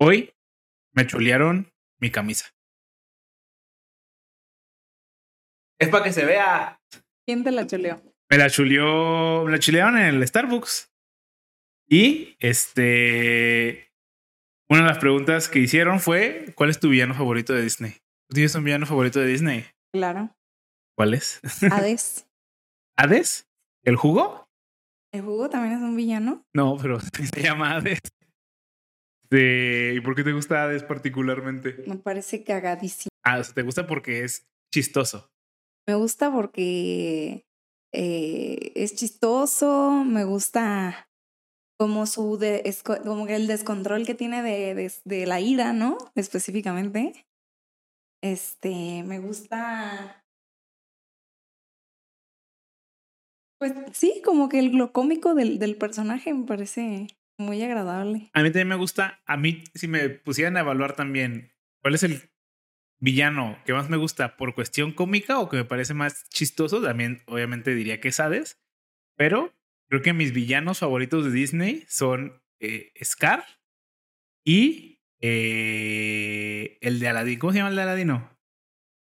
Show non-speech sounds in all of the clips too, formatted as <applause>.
Hoy me chulearon mi camisa. Es para que se vea. ¿Quién te la chuleó? Me la chuleó, me la chulearon en el Starbucks. Y este, una de las preguntas que hicieron fue, ¿cuál es tu villano favorito de Disney? ¿Tienes un villano favorito de Disney? Claro. ¿Cuál es? <laughs> Hades. ¿Hades? ¿El jugo? ¿El jugo también es un villano? No, pero <laughs> se llama Hades. ¿Y por qué te gusta Hades particularmente? Me parece cagadísimo. Ah, o sea, te gusta porque es chistoso. Me gusta porque eh, es chistoso, me gusta como su de, es co- como que el descontrol que tiene de, de, de la ira, ¿no? Específicamente. Este, me gusta. Pues sí, como que el- lo cómico del, del personaje me parece muy agradable. A mí también me gusta, a mí si me pusieran a evaluar también, ¿cuál es el villano que más me gusta por cuestión cómica o que me parece más chistoso? También obviamente diría que es Hades, pero creo que mis villanos favoritos de Disney son eh, Scar y eh, el de Aladdin. ¿Cómo se llama el de Aladino?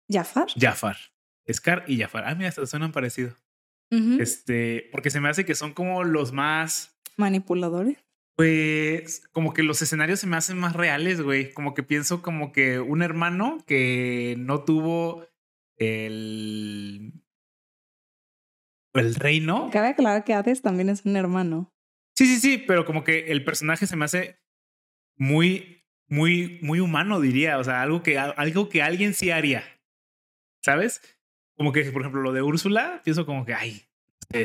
Jafar. Jafar. Scar y Jafar. Ah, mira, suenan parecido. Este, porque se me hace que son como los más Manipuladores. Pues como que los escenarios se me hacen más reales, güey. Como que pienso como que un hermano que no tuvo el el reino. Cabe aclarar que Hades también es un hermano. Sí, sí, sí, pero como que el personaje se me hace muy muy muy humano, diría, o sea, algo que algo que alguien sí haría. ¿Sabes? Como que por ejemplo lo de Úrsula, pienso como que ay,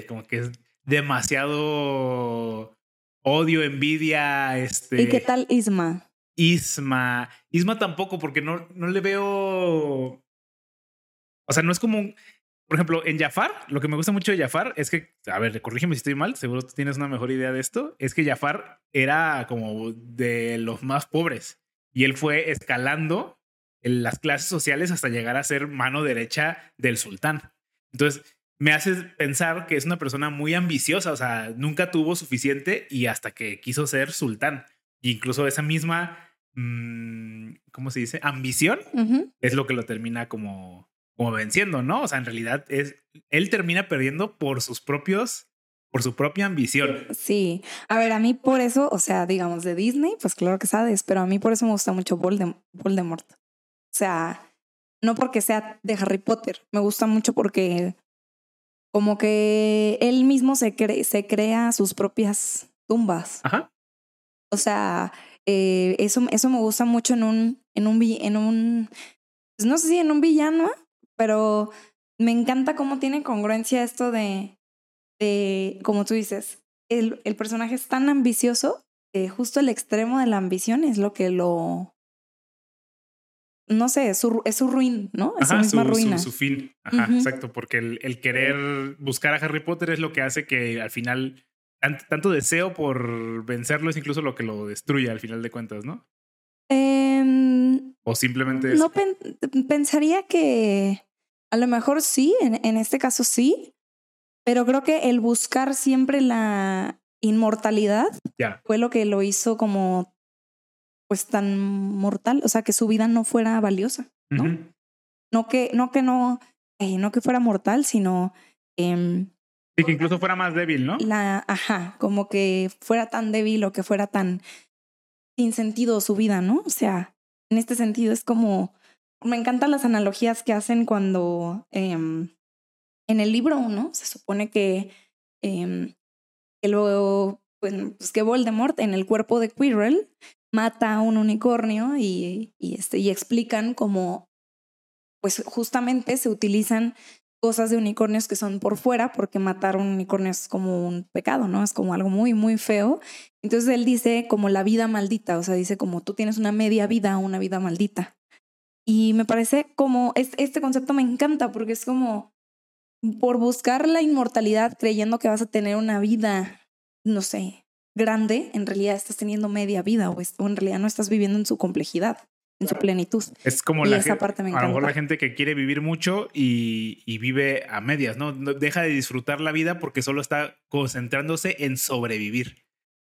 como que es demasiado odio, envidia, este ¿Y qué tal Isma? Isma. Isma tampoco, porque no, no le veo. O sea, no es como un. Por ejemplo, en Jafar, lo que me gusta mucho de Jafar es que, a ver, corrígeme si estoy mal, seguro tú tienes una mejor idea de esto. Es que Jafar era como de los más pobres y él fue escalando en las clases sociales hasta llegar a ser mano derecha del sultán. Entonces, me hace pensar que es una persona muy ambiciosa, o sea, nunca tuvo suficiente y hasta que quiso ser sultán. E incluso esa misma, mm, ¿cómo se dice? Ambición Ujú. es lo que lo termina como, como venciendo, ¿no? O sea, en realidad es, él termina perdiendo por sus propios, por su propia ambición. Sí. A ver, a mí por eso, o sea, digamos de Disney, pues claro que sabes, pero a mí por eso me gusta mucho Voldem- Voldemort. O sea, no porque sea de Harry Potter, me gusta mucho porque como que él mismo se, cre- se crea sus propias tumbas. Ajá. O sea, eh, eso, eso me gusta mucho en un, en un, en un, pues no sé si en un villano, pero me encanta cómo tiene congruencia esto de, de como tú dices, el, el personaje es tan ambicioso que justo el extremo de la ambición es lo que lo, no sé, es su, es su ruin, ¿no? Es su Ajá, misma su, ruina. su- su fin. Ajá, exacto. Porque el, el querer buscar a Harry Potter es lo que hace que al final tan- tanto deseo por vencerlo es incluso lo que lo destruye al final de cuentas, ¿no? Em, O simplemente es. No pen- pensaría que a lo mejor sí, en, en este caso sí, pero creo que el buscar siempre la inmortalidad fue lo que lo hizo como pues tan mortal, o sea, que su vida no fuera valiosa, ¿no? No que no que no eh, no que fuera mortal, sino em, Sí, que incluso fuera más débil, ¿no? la ajá, como que fuera tan débil o que fuera tan sin sentido su vida, ¿no? O sea, en este sentido es como me encantan las analogías que hacen cuando em, en el libro, ¿no? Se supone que em, que luego pues, pues, que Voldemort en el cuerpo de Quirrell mata a un unicornio y, este y explican cómo pues justamente se utilizan cosas de unicornios que son por fuera, porque matar un unicornio es como un pecado, ¿no? Es como algo muy, muy feo. Entonces él dice como la vida maldita, o sea, dice como tú tienes una media vida, una vida maldita. Y me parece como, es- este concepto me encanta porque es como por buscar la inmortalidad creyendo que vas a tener una vida, no sé, grande, en realidad estás teniendo media vida o, es- o en realidad no estás viviendo en su complejidad, en su plenitud. Es como Y la esa gen- parte me a lo mejor la gente que quiere vivir mucho y, y vive a medias, ¿no? Deja de disfrutar la vida porque solo está concentrándose en sobrevivir.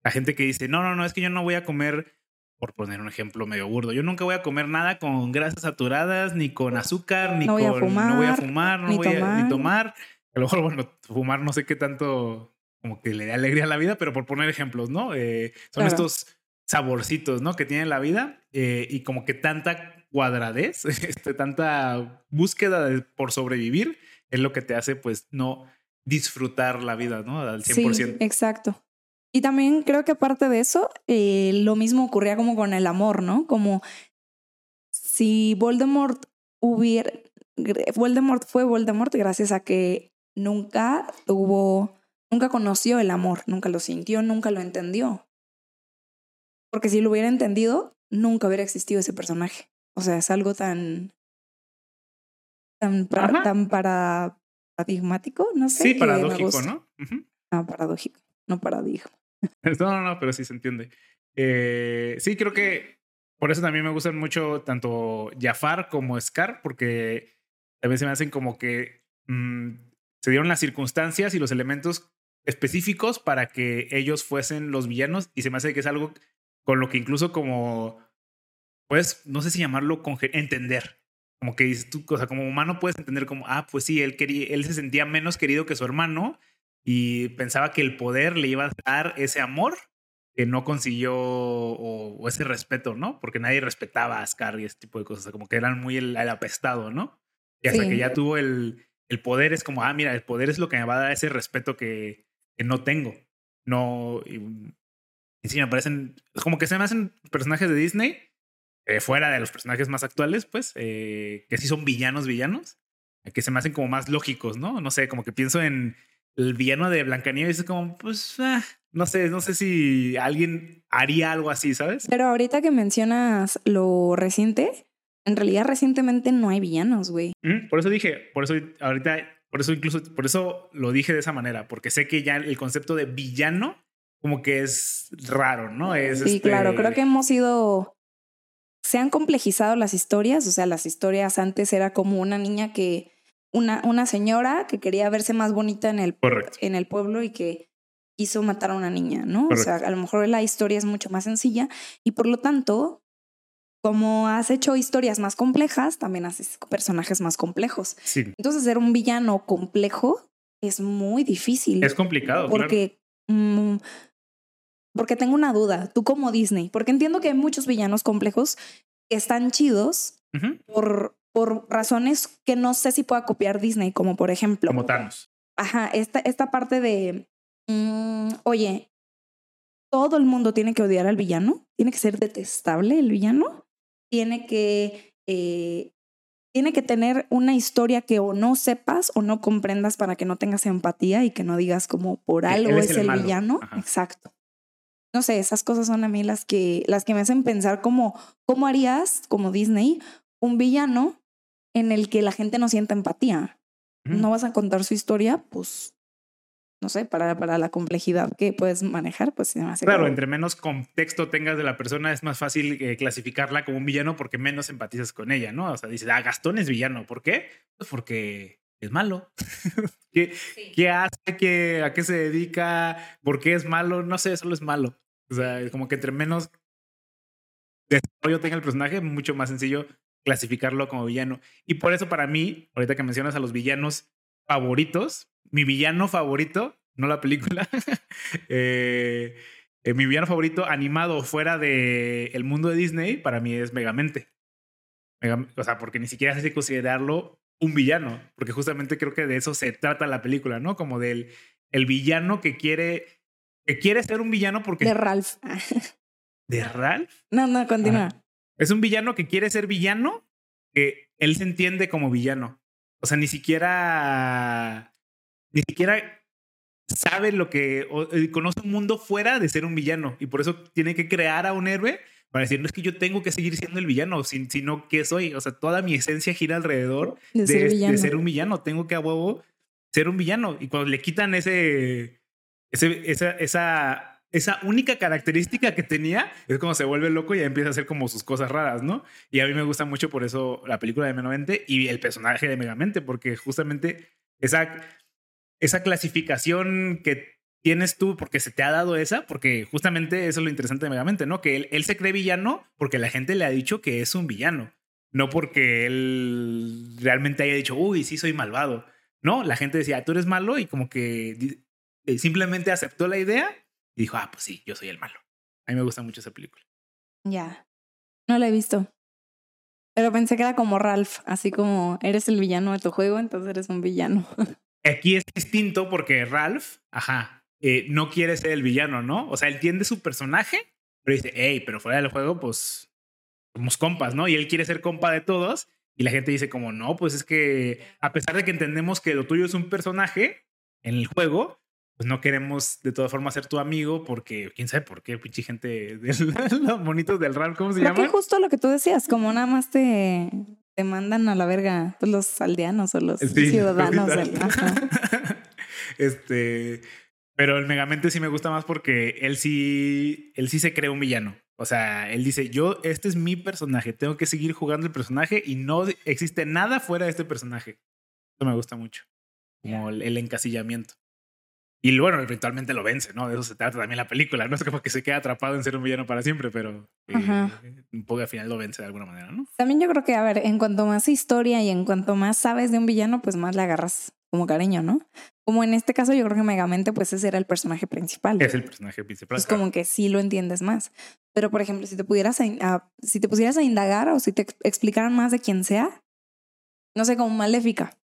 La gente que dice, no, no, no, es que yo no voy a comer por poner un ejemplo medio burdo. Yo nunca voy a comer nada con grasas saturadas, ni con azúcar, ni No voy a con. fumar, no voy a fumar, no ni voy a tomar. ni tomar. A lo mejor, bueno, fumar no sé qué tanto como que le da alegría a la vida, pero por poner ejemplos, ¿no? Eh, son Claro. estos saborcitos, ¿no? Que tiene la vida eh, y como que tanta cuadradez, <laughs> este, tanta búsqueda de- por sobrevivir es lo que te hace, pues, no disfrutar la vida, ¿no? Al 100%. Sí, exacto. Y también creo que aparte de eso, eh, lo mismo ocurría como con el amor, ¿no? Como si Voldemort hubiera... Voldemort fue Voldemort gracias a que nunca tuvo, nunca conoció el amor, nunca lo sintió, nunca lo entendió. Porque si lo hubiera entendido, nunca hubiera existido ese personaje. O sea, es algo tan... tan, tan paradigmático, no sé. Sí, paradójico. ¿no? Ah, paradójico, no paradigma. <laughs> No, no, no, pero sí se entiende. Eh, sí, creo que por eso también me gustan mucho tanto Jafar como Scar, porque también se me hacen como que mm, se dieron las circunstancias y los elementos específicos para que ellos fuesen los villanos y se me hace que es algo con lo que incluso como, pues, no sé si llamarlo entender. Como que dices tú, o sea, como humano puedes entender como, ah, pues sí, él, quería, él se sentía menos querido que su hermano y pensaba que el poder le iba a dar ese amor que no consiguió o, o ese respeto, ¿no? Porque nadie respetaba a Scar y ese tipo de cosas, como que eran muy el, el apestado, ¿no? Y hasta Sí. que ya tuvo el, el poder, es como, ah, mira, el poder es lo que me va a dar ese respeto que, que no tengo. No, y, y sí, me parecen, como que se me hacen personajes de Disney, eh, fuera de los personajes más actuales, pues, eh, que sí son villanos, villanos, eh, que se me hacen como más lógicos, ¿no? No sé, como que pienso en el villano de Blancanieves, es como, pues, ah, no sé, no sé si alguien haría algo así, ¿sabes? Pero ahorita que mencionas lo reciente, en realidad recientemente no hay villanos, güey. Mm, Por eso dije, por eso ahorita, por eso incluso, por eso lo dije de esa manera, porque sé que ya el concepto de villano como que es raro, ¿no? Es, Sí, este, claro, creo que hemos ido... Se han complejizado las historias, o sea, las historias antes era como una niña que... Una, una señora que quería verse más bonita en el, Correcto. en el pueblo y que quiso matar a una niña, ¿no? O sea, a lo mejor la historia es mucho más sencilla y por lo tanto, como has hecho historias más complejas, también haces personajes más complejos. Sí, Entonces, ser un villano complejo es muy difícil. es complicado, claro. porque, mm, porque tengo una duda, tú como Disney, porque entiendo que hay muchos villanos complejos que están chidos por, por razones que no sé si pueda copiar Disney, como por ejemplo, Como Thanos. ajá, esta, esta parte de, mm, oye, todo el mundo tiene que odiar al villano, tiene que ser detestable el villano, tiene que, eh, tiene que tener una historia que o no sepas o no comprendas para que no tengas empatía y que no digas como por algo es, el villano. Ajá. Exacto. No sé, esas cosas son a mí las que, las que me hacen pensar como, ¿cómo harías, como Disney, un villano en el que la gente no sienta empatía? No vas a contar su historia, pues, no sé, para, para la complejidad que puedes manejar, pues se me hace Claro, entre menos contexto tengas de la persona, es más fácil eh, clasificarla como un villano porque menos empatizas con ella, ¿no? O sea, dices, ah, Gastón es villano. ¿Por qué? Pues porque es malo. <laughs> ¿Qué, qué hace? ¿Qué, ¿A qué se dedica? ¿Por qué es malo? No sé, solo es malo. O sea, es como que entre menos desarrollo tenga el personaje, mucho más sencillo clasificarlo como villano. Y por eso para mí, ahorita que mencionas a los villanos favoritos, mi villano favorito, no la película, <laughs> eh, eh, mi villano favorito animado fuera de el mundo de Disney, para mí es Megamente. Mega- o sea, porque ni siquiera sé si considerarlo un villano, porque justamente creo que de eso se trata la película, ¿no? Como del el villano que quiere que quiere ser un villano porque de Ralph. <laughs> de Ralph no, no, continúa. es un villano que quiere ser villano, que él se entiende como villano. O sea, ni siquiera. Ni siquiera sabe lo que. o, eh, conoce un mundo fuera de ser un villano. Y por eso tiene que crear a un héroe para decir, no es que yo tengo que seguir siendo el villano, sin- sino que soy. O sea, toda mi esencia gira alrededor De de, ser de ser un villano. Tengo que a huevo ser un villano. Y cuando le quitan ese, ese esa, esa, esa única característica que tenía, es como se vuelve loco y ya empieza a hacer como sus cosas raras, ¿no? Y a mí me gusta mucho por eso la película de Megamente y el personaje de Megamente, porque justamente esa, esa clasificación que tienes tú porque se te ha dado esa, porque justamente eso es lo interesante de Megamente, ¿no? Que él, se cree villano porque la gente le ha dicho que es un villano, no porque él realmente haya dicho, uy, sí soy malvado. No, la gente decía, tú eres malo y como que eh, simplemente aceptó la idea y dijo, ah, pues sí, yo soy el malo. A mí me gusta mucho esa película. Ya, no la he visto. Pero pensé que era como Ralph, así como eres el villano de tu juego, entonces eres un villano. <laughs> Aquí es distinto porque Ralph, ajá, eh, no quiere ser el villano, ¿no? O sea, él tiende su personaje, pero dice, hey, pero fuera del juego, pues somos compas, ¿no? Y él quiere ser compa de todos. Y la gente dice como, no, pues es que a pesar de que entendemos que lo tuyo es un personaje en el juego, pues no queremos de todas formas ser tu amigo porque quién sabe por qué, pinche gente de <laughs> los monitos del Ralph, ¿cómo se llama? justo lo que tú decías, como nada más te, te mandan a la verga pues, los aldeanos o los ciudadanos. Del, <laughs> este, pero el Megamente sí me gusta más porque él sí, él sí se cree un villano. O sea, él dice, yo, este es mi personaje, tengo que seguir jugando el personaje y no existe nada fuera de este personaje. Eso me gusta mucho. Como el, encasillamiento. Y bueno, eventualmente lo vence, ¿no? De eso se trata también la película. No es como que se quede atrapado en ser un villano para siempre, pero eh, un poco al final lo vence de alguna manera, ¿no? También yo creo que, a ver, en cuanto más historia y en cuanto más sabes de un villano, pues más le agarras como cariño, ¿no? Como en este caso, yo creo que Megamente, pues ese era el personaje principal. Es el personaje principal. Es como que sí lo entiendes más. Pero, por ejemplo, si te pudieras, si te pusieras a indagar o si te explicaran más de quién sea, no sé, como Maléfica.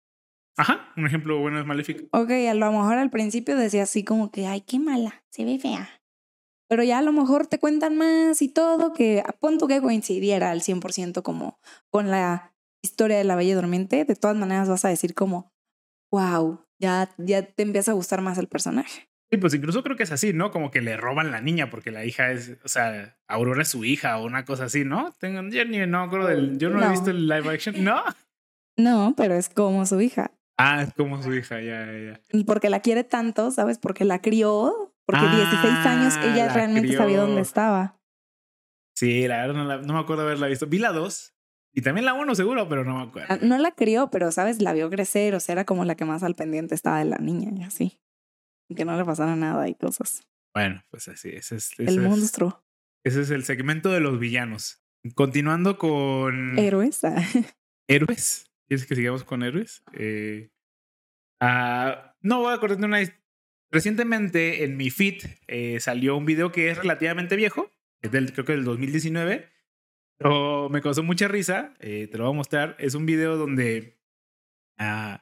Ajá, un ejemplo bueno es Maléfica. Ok, a lo mejor al principio decía así como que, ay, qué mala, se ve fea. Pero ya a lo mejor te cuentan más y todo, que a punto que coincidiera al 100% como con la historia de la Bella Durmiente, de todas maneras vas a decir como, wow, ya, ya te empieza a gustar más el personaje. Sí, pues incluso creo que es así, ¿no? Como que le roban la niña porque la hija es, o sea, Aurora es su hija o una cosa así, ¿no? Tengo, yo ni no acuerdo del, yo no, he visto el live action, ¿no? <laughs> No, pero es como su hija. Ah, es como su hija, ya, ya, ya. Y porque la quiere tanto, ¿sabes? Porque la crió, porque 16 años ah, ella realmente sabía dónde estaba. Sí, la verdad no, no me acuerdo haberla visto. Vi la dos y también la uno seguro, pero no me acuerdo. Ah, no la crió, pero, ¿sabes? La vio crecer, o sea, era como la que más al pendiente estaba de la niña y así. Y que no le pasara nada y cosas. Bueno, pues así, ese es... el monstruo. ese es el segmento de los villanos. Continuando con... Héroes. Ah. <laughs> ¿Héroes? ¿Quieres que sigamos con héroes? Eh, ah, no, voy a acordar una... Recientemente en mi feed eh, salió un video que es relativamente viejo, del, creo que del 2019, pero me causó mucha risa, eh, te lo voy a mostrar. Es un video donde uh,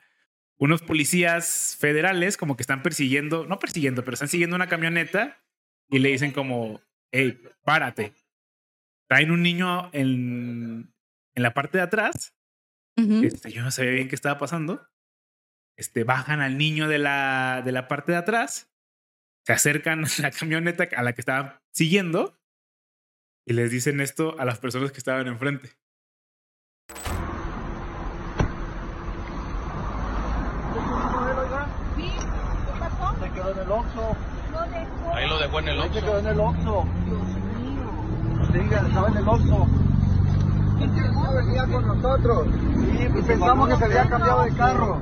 unos policías federales como que están persiguiendo, no persiguiendo, pero están siguiendo una camioneta y le dicen como, hey, párate. Traen un niño en, en la parte de atrás. Este, yo no sabía bien qué estaba pasando. Este, bajan al niño de la, de la parte de atrás, se acercan a <laughs> la camioneta a la que estaban siguiendo y les dicen esto a las personas que estaban enfrente. Se quedó en el Oxxo. Ahí lo dejó en el Oxxo. Se quedó en el Oxxo. Sí, estaba en el Oxxo. ¿Este venía con nosotros? Sí, pues pensamos que se había cambiado de carro.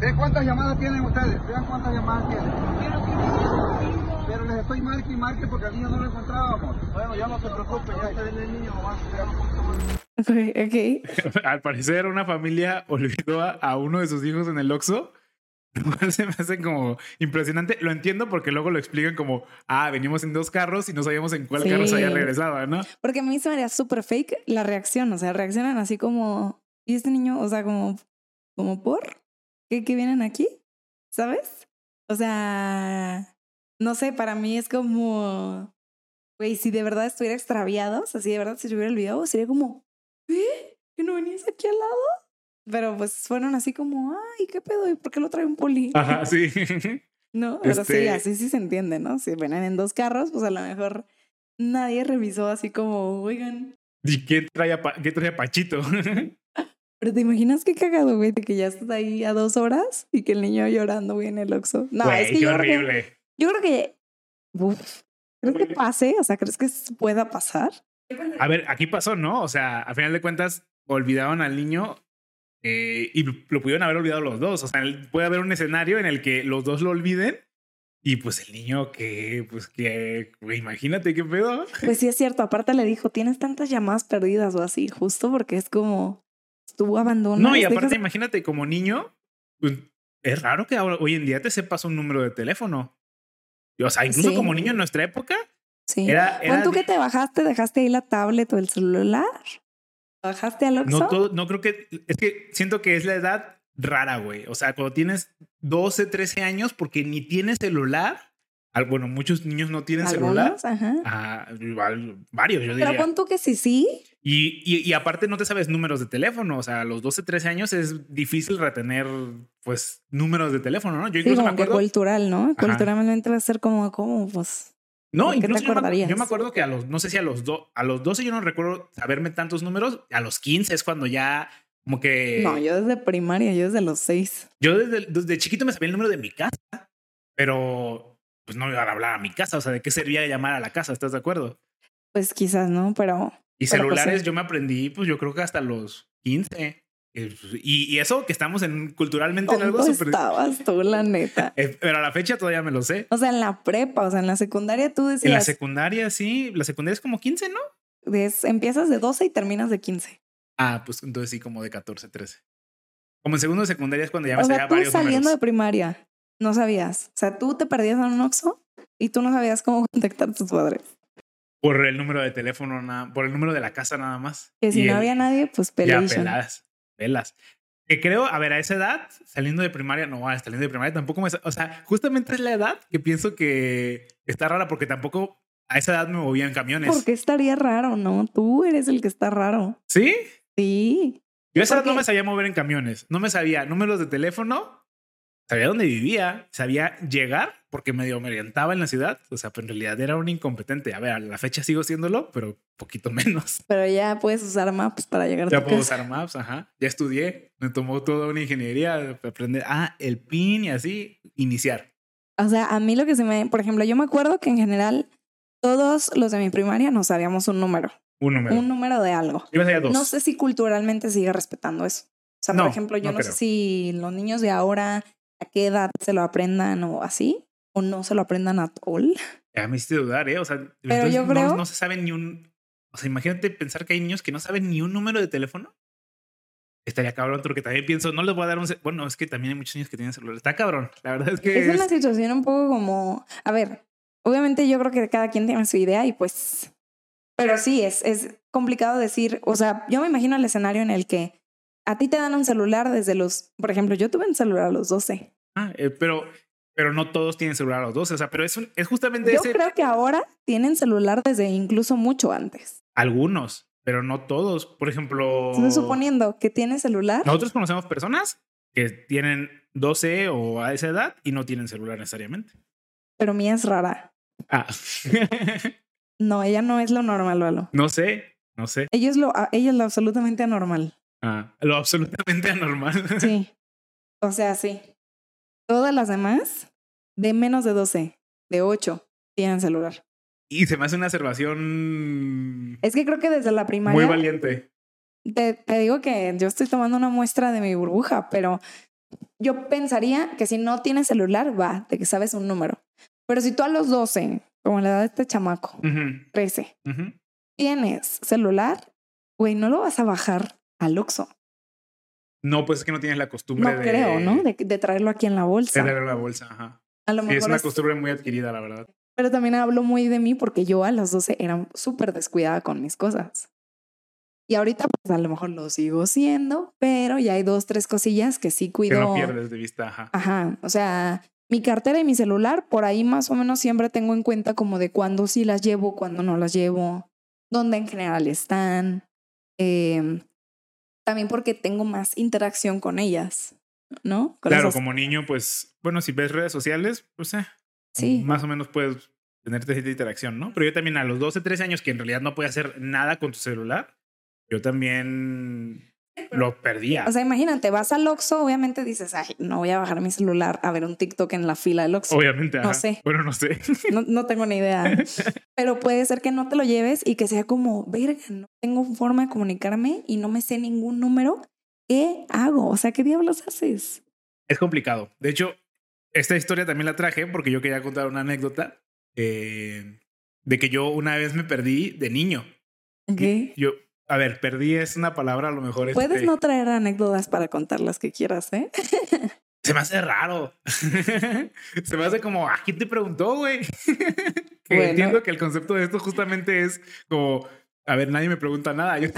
¿Ven cuántas llamadas tienen ustedes? Vean cuántas llamadas tienen. Pero les estoy marque y marque porque al niño no lo encontrábamos. Bueno, ya no se preocupe, ya se viene el niño nomás. Ok. <laughs> Al parecer una familia <laughs> olvidó a, uno de sus hijos en el Oxxo. Se me hace como impresionante. Lo entiendo porque luego lo explican como, ah, venimos en dos carros y no sabíamos en cuál carro se había regresado, ¿no? Porque a mí se me haría súper fake la reacción. O sea, reaccionan así como, ¿y este niño? O sea, como, como por, ¿qué, qué vienen aquí? ¿Sabes? O sea, no sé, para mí es como, güey, si de verdad estuviera extraviado, o sea, si de verdad se hubiera olvidado, sería como, ¿eh? ¿Que no venías aquí al lado? Pero pues fueron así como, ay, ¿qué pedo? ¿Y por qué lo trae un poli? Ajá, sí. <laughs> no, pero sí, este así sí se entiende, ¿no? Si vienen en dos carros, pues a lo mejor nadie revisó así como, oigan. ¿Y qué trae a, qué trae Pachito? <laughs> Pero te imaginas qué cagado, güey, de que ya estás ahí a dos horas y que el niño llorando, güey, en el Oxxo. No, es que qué horrible. Yo creo que. ¿Crees que pase? O sea, ¿crees que pueda pasar? A ver, aquí pasó, ¿no? O sea, a final de cuentas, olvidaron al niño eh, y lo pudieron haber olvidado los dos. O sea, puede haber un escenario en el que los dos lo olviden y pues el niño que, pues que, imagínate qué pedo. Pues sí es cierto, aparte le dijo, tienes tantas llamadas perdidas o así, justo porque es como, estuvo abandonado. No, y aparte imagínate como niño, pues, es raro que ahora, hoy en día te sepas un número de teléfono. O sea, incluso como niño en nuestra época. Sí. Era, tú que te bajaste, dejaste ahí la tablet o el celular? ¿Bajaste al Oxxo? No, no creo que, es que siento que es la edad rara, güey. O sea, cuando tienes 12, 13 años, porque ni tienes celular. Bueno, muchos niños no tienen celular. Ajá. Ah, varios, yo diría. Pero pon tú que sí, sí. Y, y, aparte no te sabes números de teléfono. O sea, a los 12, 13 años es difícil retener, pues, números de teléfono, ¿no? Yo incluso me acuerdo... cultural, ¿no? Culturalmente va a ser como, como, pues... No, incluso yo me, yo me, acuerdo que a los, no sé si a los, do, a los 12 yo no recuerdo saberme tantos números. A los 15 es cuando ya como que. No, yo desde primaria, yo desde los seis. Yo desde, desde chiquito me sabía el número de mi casa, pero pues no iba a hablar a mi casa. O sea, ¿de qué servía llamar a la casa? ¿Estás de acuerdo? Pues quizás no, pero. Y pues, celulares yo me aprendí, pues yo creo que hasta los 15. Y, y eso que estamos en culturalmente en algo súper. estabas tú, la neta? <laughs> Eh, pero a la fecha todavía me lo sé. O sea, en la prepa, o sea, en la secundaria tú decías. En la secundaria, sí. La secundaria es como 15, ¿no? empiezas de 12 y terminas de 15. Ah, pues entonces sí, como de 14, 13. Como en segundo de secundaria es cuando ya me tú saliendo de primaria, no sabías. O sea, tú te perdías en un Oxxo y tú no sabías cómo <laughs> contactar a tus padres. Por el número de teléfono, nada, por el número de la casa nada más. Que si no había nadie, pues peleas. Ya, pelas, pelas. Que creo, a ver, a esa edad, saliendo de primaria, no, saliendo de primaria tampoco me... O sea, justamente es la edad que pienso que está rara porque tampoco a esa edad me movían camiones. Porque estaría raro, ¿no? Tú eres el que está raro. ¿Sí? Sí. Yo esa no me sabía mover en camiones, no me sabía números de teléfono, sabía dónde vivía, sabía llegar porque medio me orientaba en la ciudad, o sea, pero en realidad era un incompetente. A ver, a la fecha sigo siéndolo, pero poquito <laughs> menos. Pero ya puedes usar Maps para llegar a Ya puedo usar Maps, ajá. Ya estudié, me tomó toda una ingeniería aprender, ah, el PIN y así, iniciar. O sea, a mí lo que se me, por ejemplo, yo me acuerdo que en general todos los de mi primaria no sabíamos un número. Un número. Un número de algo. No sé si culturalmente sigue respetando eso. O sea, por ejemplo, yo no, sé si los niños de ahora a qué edad se lo aprendan o así, o no se lo aprendan a all. <laughs> Ya me hiciste dudar, ¿eh? O sea, Pero yo creo... no, se sabe ni un... O sea, imagínate pensar que hay niños que no saben ni un número de teléfono. Estaría cabrón, porque también pienso, no les voy a dar un... Bueno, es que también hay muchos niños que tienen celular. Está cabrón. La verdad es que... Es, es una situación un poco como... A ver, obviamente yo creo que cada quien tiene su idea y pues pero sí, es, es complicado decir, o sea, yo me imagino el escenario en el que a ti te dan un celular desde los, por ejemplo, yo tuve un celular a los 12. Ah, eh, pero, pero no todos tienen celular a los 12, o sea, pero es, es justamente yo creo que ahora tienen celular desde incluso mucho antes. Algunos, pero no todos. Por ejemplo... Estoy suponiendo que tiene celular. Nosotros conocemos personas que tienen 12 o a esa edad y no tienen celular necesariamente. Pero mía es rara. Ah. <laughs> No, ella no es lo normal, Lalo. No sé, no sé. Ella es lo, ella es lo absolutamente anormal. Ah, lo absolutamente anormal. <laughs> Sí. O sea, sí. Todas las demás, de menos de 12, de 8, tienen celular. Y se me hace una observación. Es que creo que desde la primaria. Muy valiente. Te, te digo que yo estoy tomando una muestra de mi burbuja, pero yo pensaría que si no tienes celular, va, de que sabes un número. Pero si tú a los 12 como la edad de este chamaco, 13, tienes celular, güey, no lo vas a bajar al Oxxo. No, pues es que no tienes la costumbre no creo, ¿no? De, traerlo aquí en la bolsa. De traerlo en la bolsa, ajá. A lo mejor es una costumbre muy adquirida, la verdad. Pero también hablo muy de mí porque yo a los 12 era súper descuidada con mis cosas. Y ahorita, pues a lo mejor lo sigo siendo, pero ya hay dos, tres cosillas que sí cuido. Que no pierdes de vista, ajá. Ajá. O sea, mi cartera y mi celular, por ahí más o menos siempre tengo en cuenta como de cuándo sí las llevo, cuándo no las llevo, dónde en general están. Em, también porque tengo más interacción con ellas, ¿no? claro, como niño, pues, bueno, si ves redes sociales, pues eh, sí. más o menos puedes tener esta interacción, ¿no? Pero yo también a los 12, 13 años que en realidad no puedes hacer nada con tu celular, yo también lo perdía. O sea, imagínate, vas al Oxxo, obviamente dices, ay, no voy a bajar mi celular a ver un TikTok en la fila del Oxxo. Obviamente, no sé. Bueno, no sé. <laughs> No, no, tengo ni idea. <laughs> Pero puede ser que no te lo lleves y que sea como, verga, no tengo forma de comunicarme y no me sé ningún número ¿qué hago? O sea, ¿qué diablos haces? Es complicado. De hecho, esta historia también la traje porque yo quería contar una anécdota eh, de que yo una vez me perdí de niño. ¿Qué? Yo, a ver, perdí es una palabra a lo mejor. Puedes este, no traer anécdotas para contar las que quieras, ¿eh? <laughs> Se me hace raro. <laughs> se me hace como, ¿a quién te preguntó, güey? <laughs> Bueno. entiendo que el concepto de esto justamente es como, a ver, nadie me pregunta nada. Yo.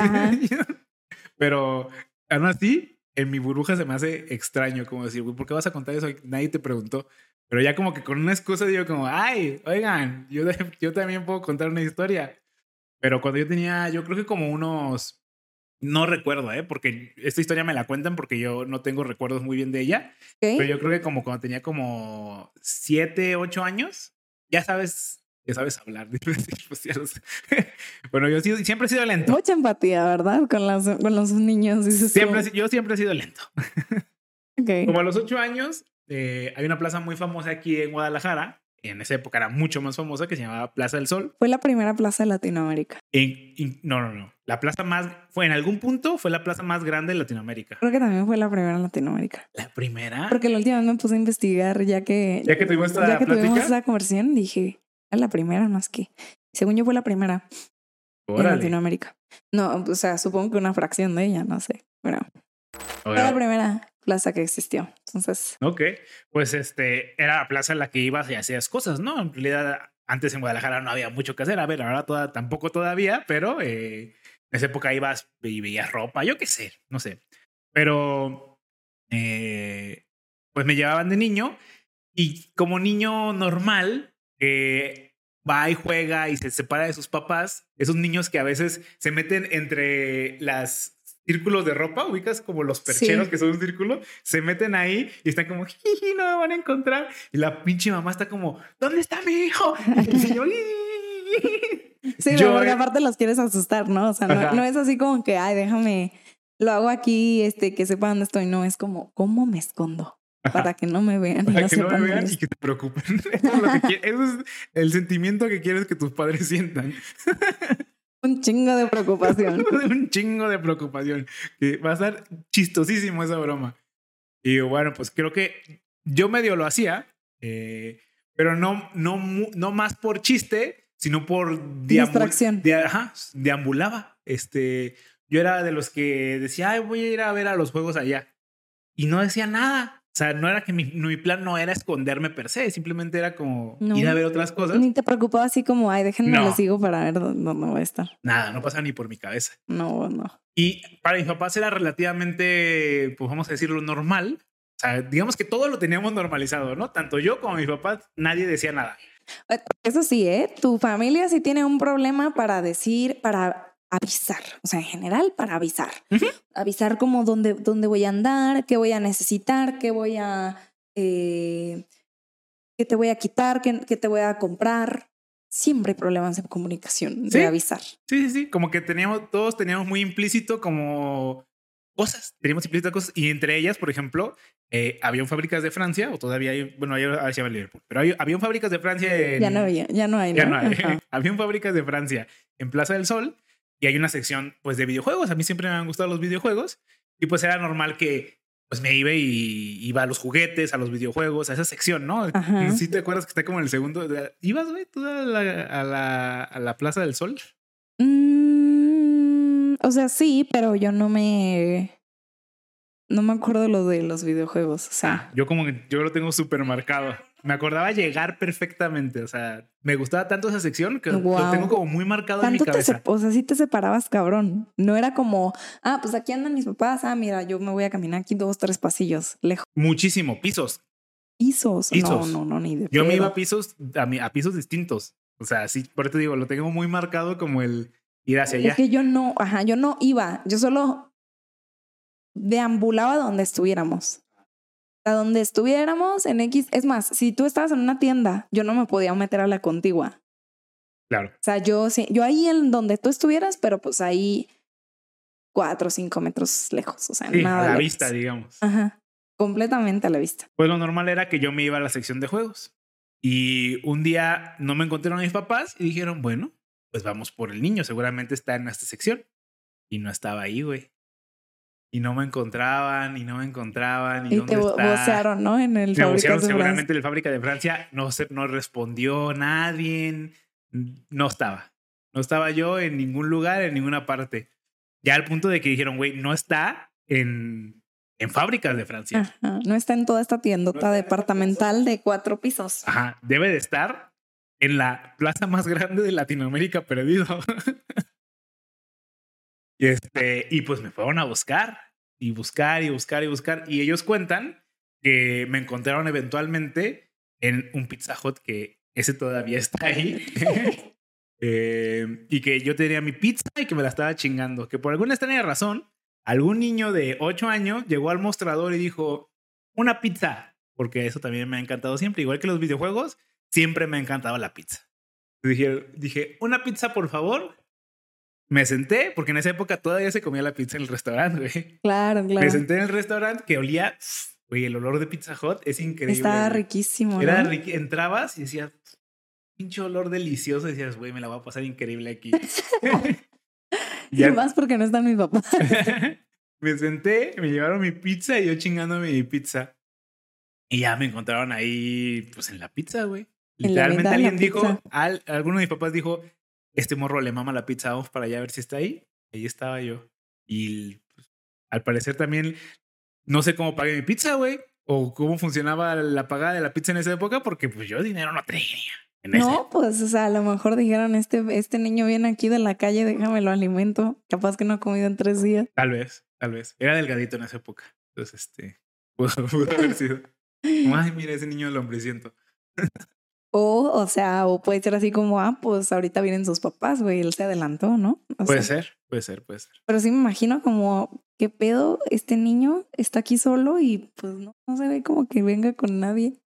Pero aún así, en mi burbuja se me hace extraño como decir, güey, ¿por qué vas a contar eso? Nadie te preguntó. Pero ya como que con una excusa digo como, ay, oigan, yo, yo también puedo contar una historia. Pero cuando yo tenía, yo creo que como unos, no recuerdo, ¿eh? Porque esta historia me la cuentan porque yo no tengo recuerdos muy bien de ella. Pero yo creo que como cuando tenía como siete, ocho años, ya sabes, ya sabes hablar. <laughs> Bueno, yo siempre he sido lento. Mucha empatía, ¿verdad? Con, las, con los niños. Dices tú, Siempre, si- yo siempre he sido lento. <laughs> ok. Como a los ocho años, eh, hay una plaza muy famosa aquí en Guadalajara. En esa época era mucho más famosa que se llamaba Plaza del Sol. Fue la primera plaza de Latinoamérica. En- en- no, no, no. La plaza más, fue en algún punto, fue la plaza más grande de Latinoamérica. Creo que también fue la primera en Latinoamérica. La primera. Porque la última vez me puse a investigar ya que, Ya que tuvimos esta ya que tuvimos plática. esa conversión, dije, es la primera, no es que. Según yo fue la primera en Órale. Latinoamérica. No, o sea, supongo que una fracción de ella, no sé. Pero fue la primera plaza que existió. Entonces, Ok, pues este era la plaza en la que ibas y hacías cosas, ¿no? En realidad, antes en Guadalajara no había mucho que hacer. A ver, ahora toda, tampoco todavía, pero eh, en esa época ibas y veías ropa, yo qué sé, no sé. Pero eh, pues me llevaban de niño y como niño normal, que va y juega y se separa de sus papás, esos niños que a veces se meten entre las círculos de ropa, ubicas como los percheros Sí. que son un círculo, se meten ahí y están como, "Jiji, no me van a encontrar. Y la pinche mamá está como, ¿dónde está mi hijo? Y yo, "Ii". sí, Yo, porque aparte los quieres asustar, ¿no? O sea, no, no es así como que, ay, déjame, lo hago aquí, este, que sepa dónde estoy. No, es como, ¿cómo me escondo? Para que no me vean. y Para que no me vean y que te preocupen. <laughs> Eso es, lo que eso es el sentimiento que quieres que tus padres sientan. <laughs> Un chingo de preocupación. <laughs> un chingo de preocupación. Va a estar chistosísimo esa broma. Y bueno, pues creo que yo medio lo hacía, eh, pero no, no, no más por chiste, sino por Distracción. de- ajá, deambulaba. Este, yo era de los que decía, Ay, voy a ir a ver a los juegos allá. Y no decía nada. O sea, no era que mi, mi plan no era esconderme per se, simplemente era como No. ir a ver otras cosas. Ni te preocupaba así como, ay, déjenme No. lo sigo para ver dónde, voy a estar. Nada, no pasa ni por mi cabeza. No, no. Y para mis papás era relativamente, pues vamos a decirlo, normal. O sea, digamos que todo lo teníamos normalizado, ¿no? Tanto yo como mis papás, nadie decía nada. Eh, Eso sí, ¿eh? Tu familia sí tiene un problema para decir, para avisar. O sea, en general, para avisar. Avisar como dónde, dónde voy a andar, qué voy a necesitar, qué voy a... eh, qué te voy a quitar, qué, qué te voy a comprar. Siempre hay problemas de comunicación, Sí. de avisar. Sí, sí, sí. Como que teníamos, todos teníamos muy implícito como cosas. Teníamos implícito cosas. Y entre ellas, por ejemplo, eh, había fábricas de Francia, o todavía hay, bueno, se llama Liverpool, pero hay, había fábricas de Francia en, Ya no había, ya no hay, ¿no? Ya no hay. <laughs> Había fábricas de Francia en Plaza del Sol y hay una sección pues de videojuegos. A mí siempre me han gustado los videojuegos y pues era normal que pues me iba y iba a los juguetes, a los videojuegos, a esa sección, ¿no? Si <laughs> te acuerdas que está como en el segundo. ¿Ibas, güey, tú a la, a, la, a la Plaza del Sol? Mm, o sea, sí, pero yo no me... No me acuerdo lo de los videojuegos. O sea, Ah, yo como que yo lo tengo súper marcado. Me acordaba llegar perfectamente. O sea, me gustaba tanto esa sección que lo tengo como muy marcado en mi cabeza. o sea, sí te separabas, cabrón. No era como, ah, pues aquí andan mis papás. Ah, mira, yo me voy a caminar aquí dos, tres pasillos, lejos. Muchísimo, pisos. Pisos. Pisos. No, no, no, ni de Yo me iba a pisos, a, mi- a pisos distintos. O sea, sí, por eso te digo, lo tengo muy marcado como el ir hacia allá. Es que yo no, ajá, yo no iba. Yo solo deambulaba donde estuviéramos. A donde estuviéramos en X. Es más, si tú estabas en una tienda, yo no me podía meter a la contigua. Claro. O sea, yo sí, yo ahí en donde tú estuvieras, pero pues ahí cuatro o cinco metros lejos. O sea, Sí, nada. a la lejos. vista, digamos. Ajá. Completamente a la vista. Pues lo normal era que yo me iba a la sección de juegos. Y un día no me encontraron mis papás y dijeron, bueno, pues vamos por el niño, seguramente está en esta sección. Y no estaba ahí, güey. Y no me encontraban y no me encontraban. Y, Y dónde te está? vocearon, ¿no? En el Me vocearon de seguramente en la fábrica de Francia. No, se, no respondió nadie. No estaba. No estaba yo en ningún lugar, en ninguna parte. Ya al punto de que dijeron, güey, no está en, en fábricas de Francia. Ajá, No está en toda esta tiendota departamental de cuatro pisos. Ajá. Debe de estar en la plaza más grande de Latinoamérica perdido. <laughs> y, este, y pues me fueron a buscar y buscar y buscar y buscar. Y ellos cuentan que me encontraron eventualmente en un Pizza Hut que ese todavía está ahí. <laughs> Eh, y que yo tenía mi pizza y que me la estaba chingando. Que por alguna extraña razón, algún niño de 8 años llegó al mostrador y dijo, una pizza. Porque eso también me ha encantado siempre. Igual que los videojuegos, siempre me ha encantado la pizza. Dije, dije, una pizza, por favor. Me senté, porque en esa época todavía se comía la pizza en el restaurante, güey. Claro, claro. Me senté en el restaurante que olía, güey, el olor de Pizza Hut es increíble. Estaba güey. riquísimo. Era ¿no? riqui- entrabas y decías, pinche olor delicioso. Y decías, güey, me la voy a pasar increíble aquí. <laughs> <laughs> Y más porque no están mis papás. <laughs> me senté, me llevaron mi pizza y yo chingándome mi pizza. Y ya me encontraron ahí, pues en la pizza, güey. Literalmente alguien dijo, al, alguno de mis papás dijo, este morro le mama la pizza, vamos para allá a ver si está ahí. Ahí estaba yo. Y pues, al parecer también, no sé cómo pagué mi pizza, güey. O cómo funcionaba la pagada de la pizza en esa época, porque pues yo dinero no tenía. No, pues, o sea, a lo mejor dijeron, este, este niño viene aquí de la calle, déjame lo alimento. Capaz que no ha comido en tres días. Tal vez, tal vez. Era delgadito en esa época. Entonces, este, pudo, <laughs> pudo haber sido. <laughs> Ay, mira ese niño del hombreciento. <laughs> O, o sea, o puede ser así como, ah, pues ahorita vienen sus papás, güey, él se adelantó, ¿no? O Puede sea, ser, puede ser, puede ser. Pero sí me imagino como, ¿qué pedo? Este niño está aquí solo y pues no, no se ve como que venga con nadie.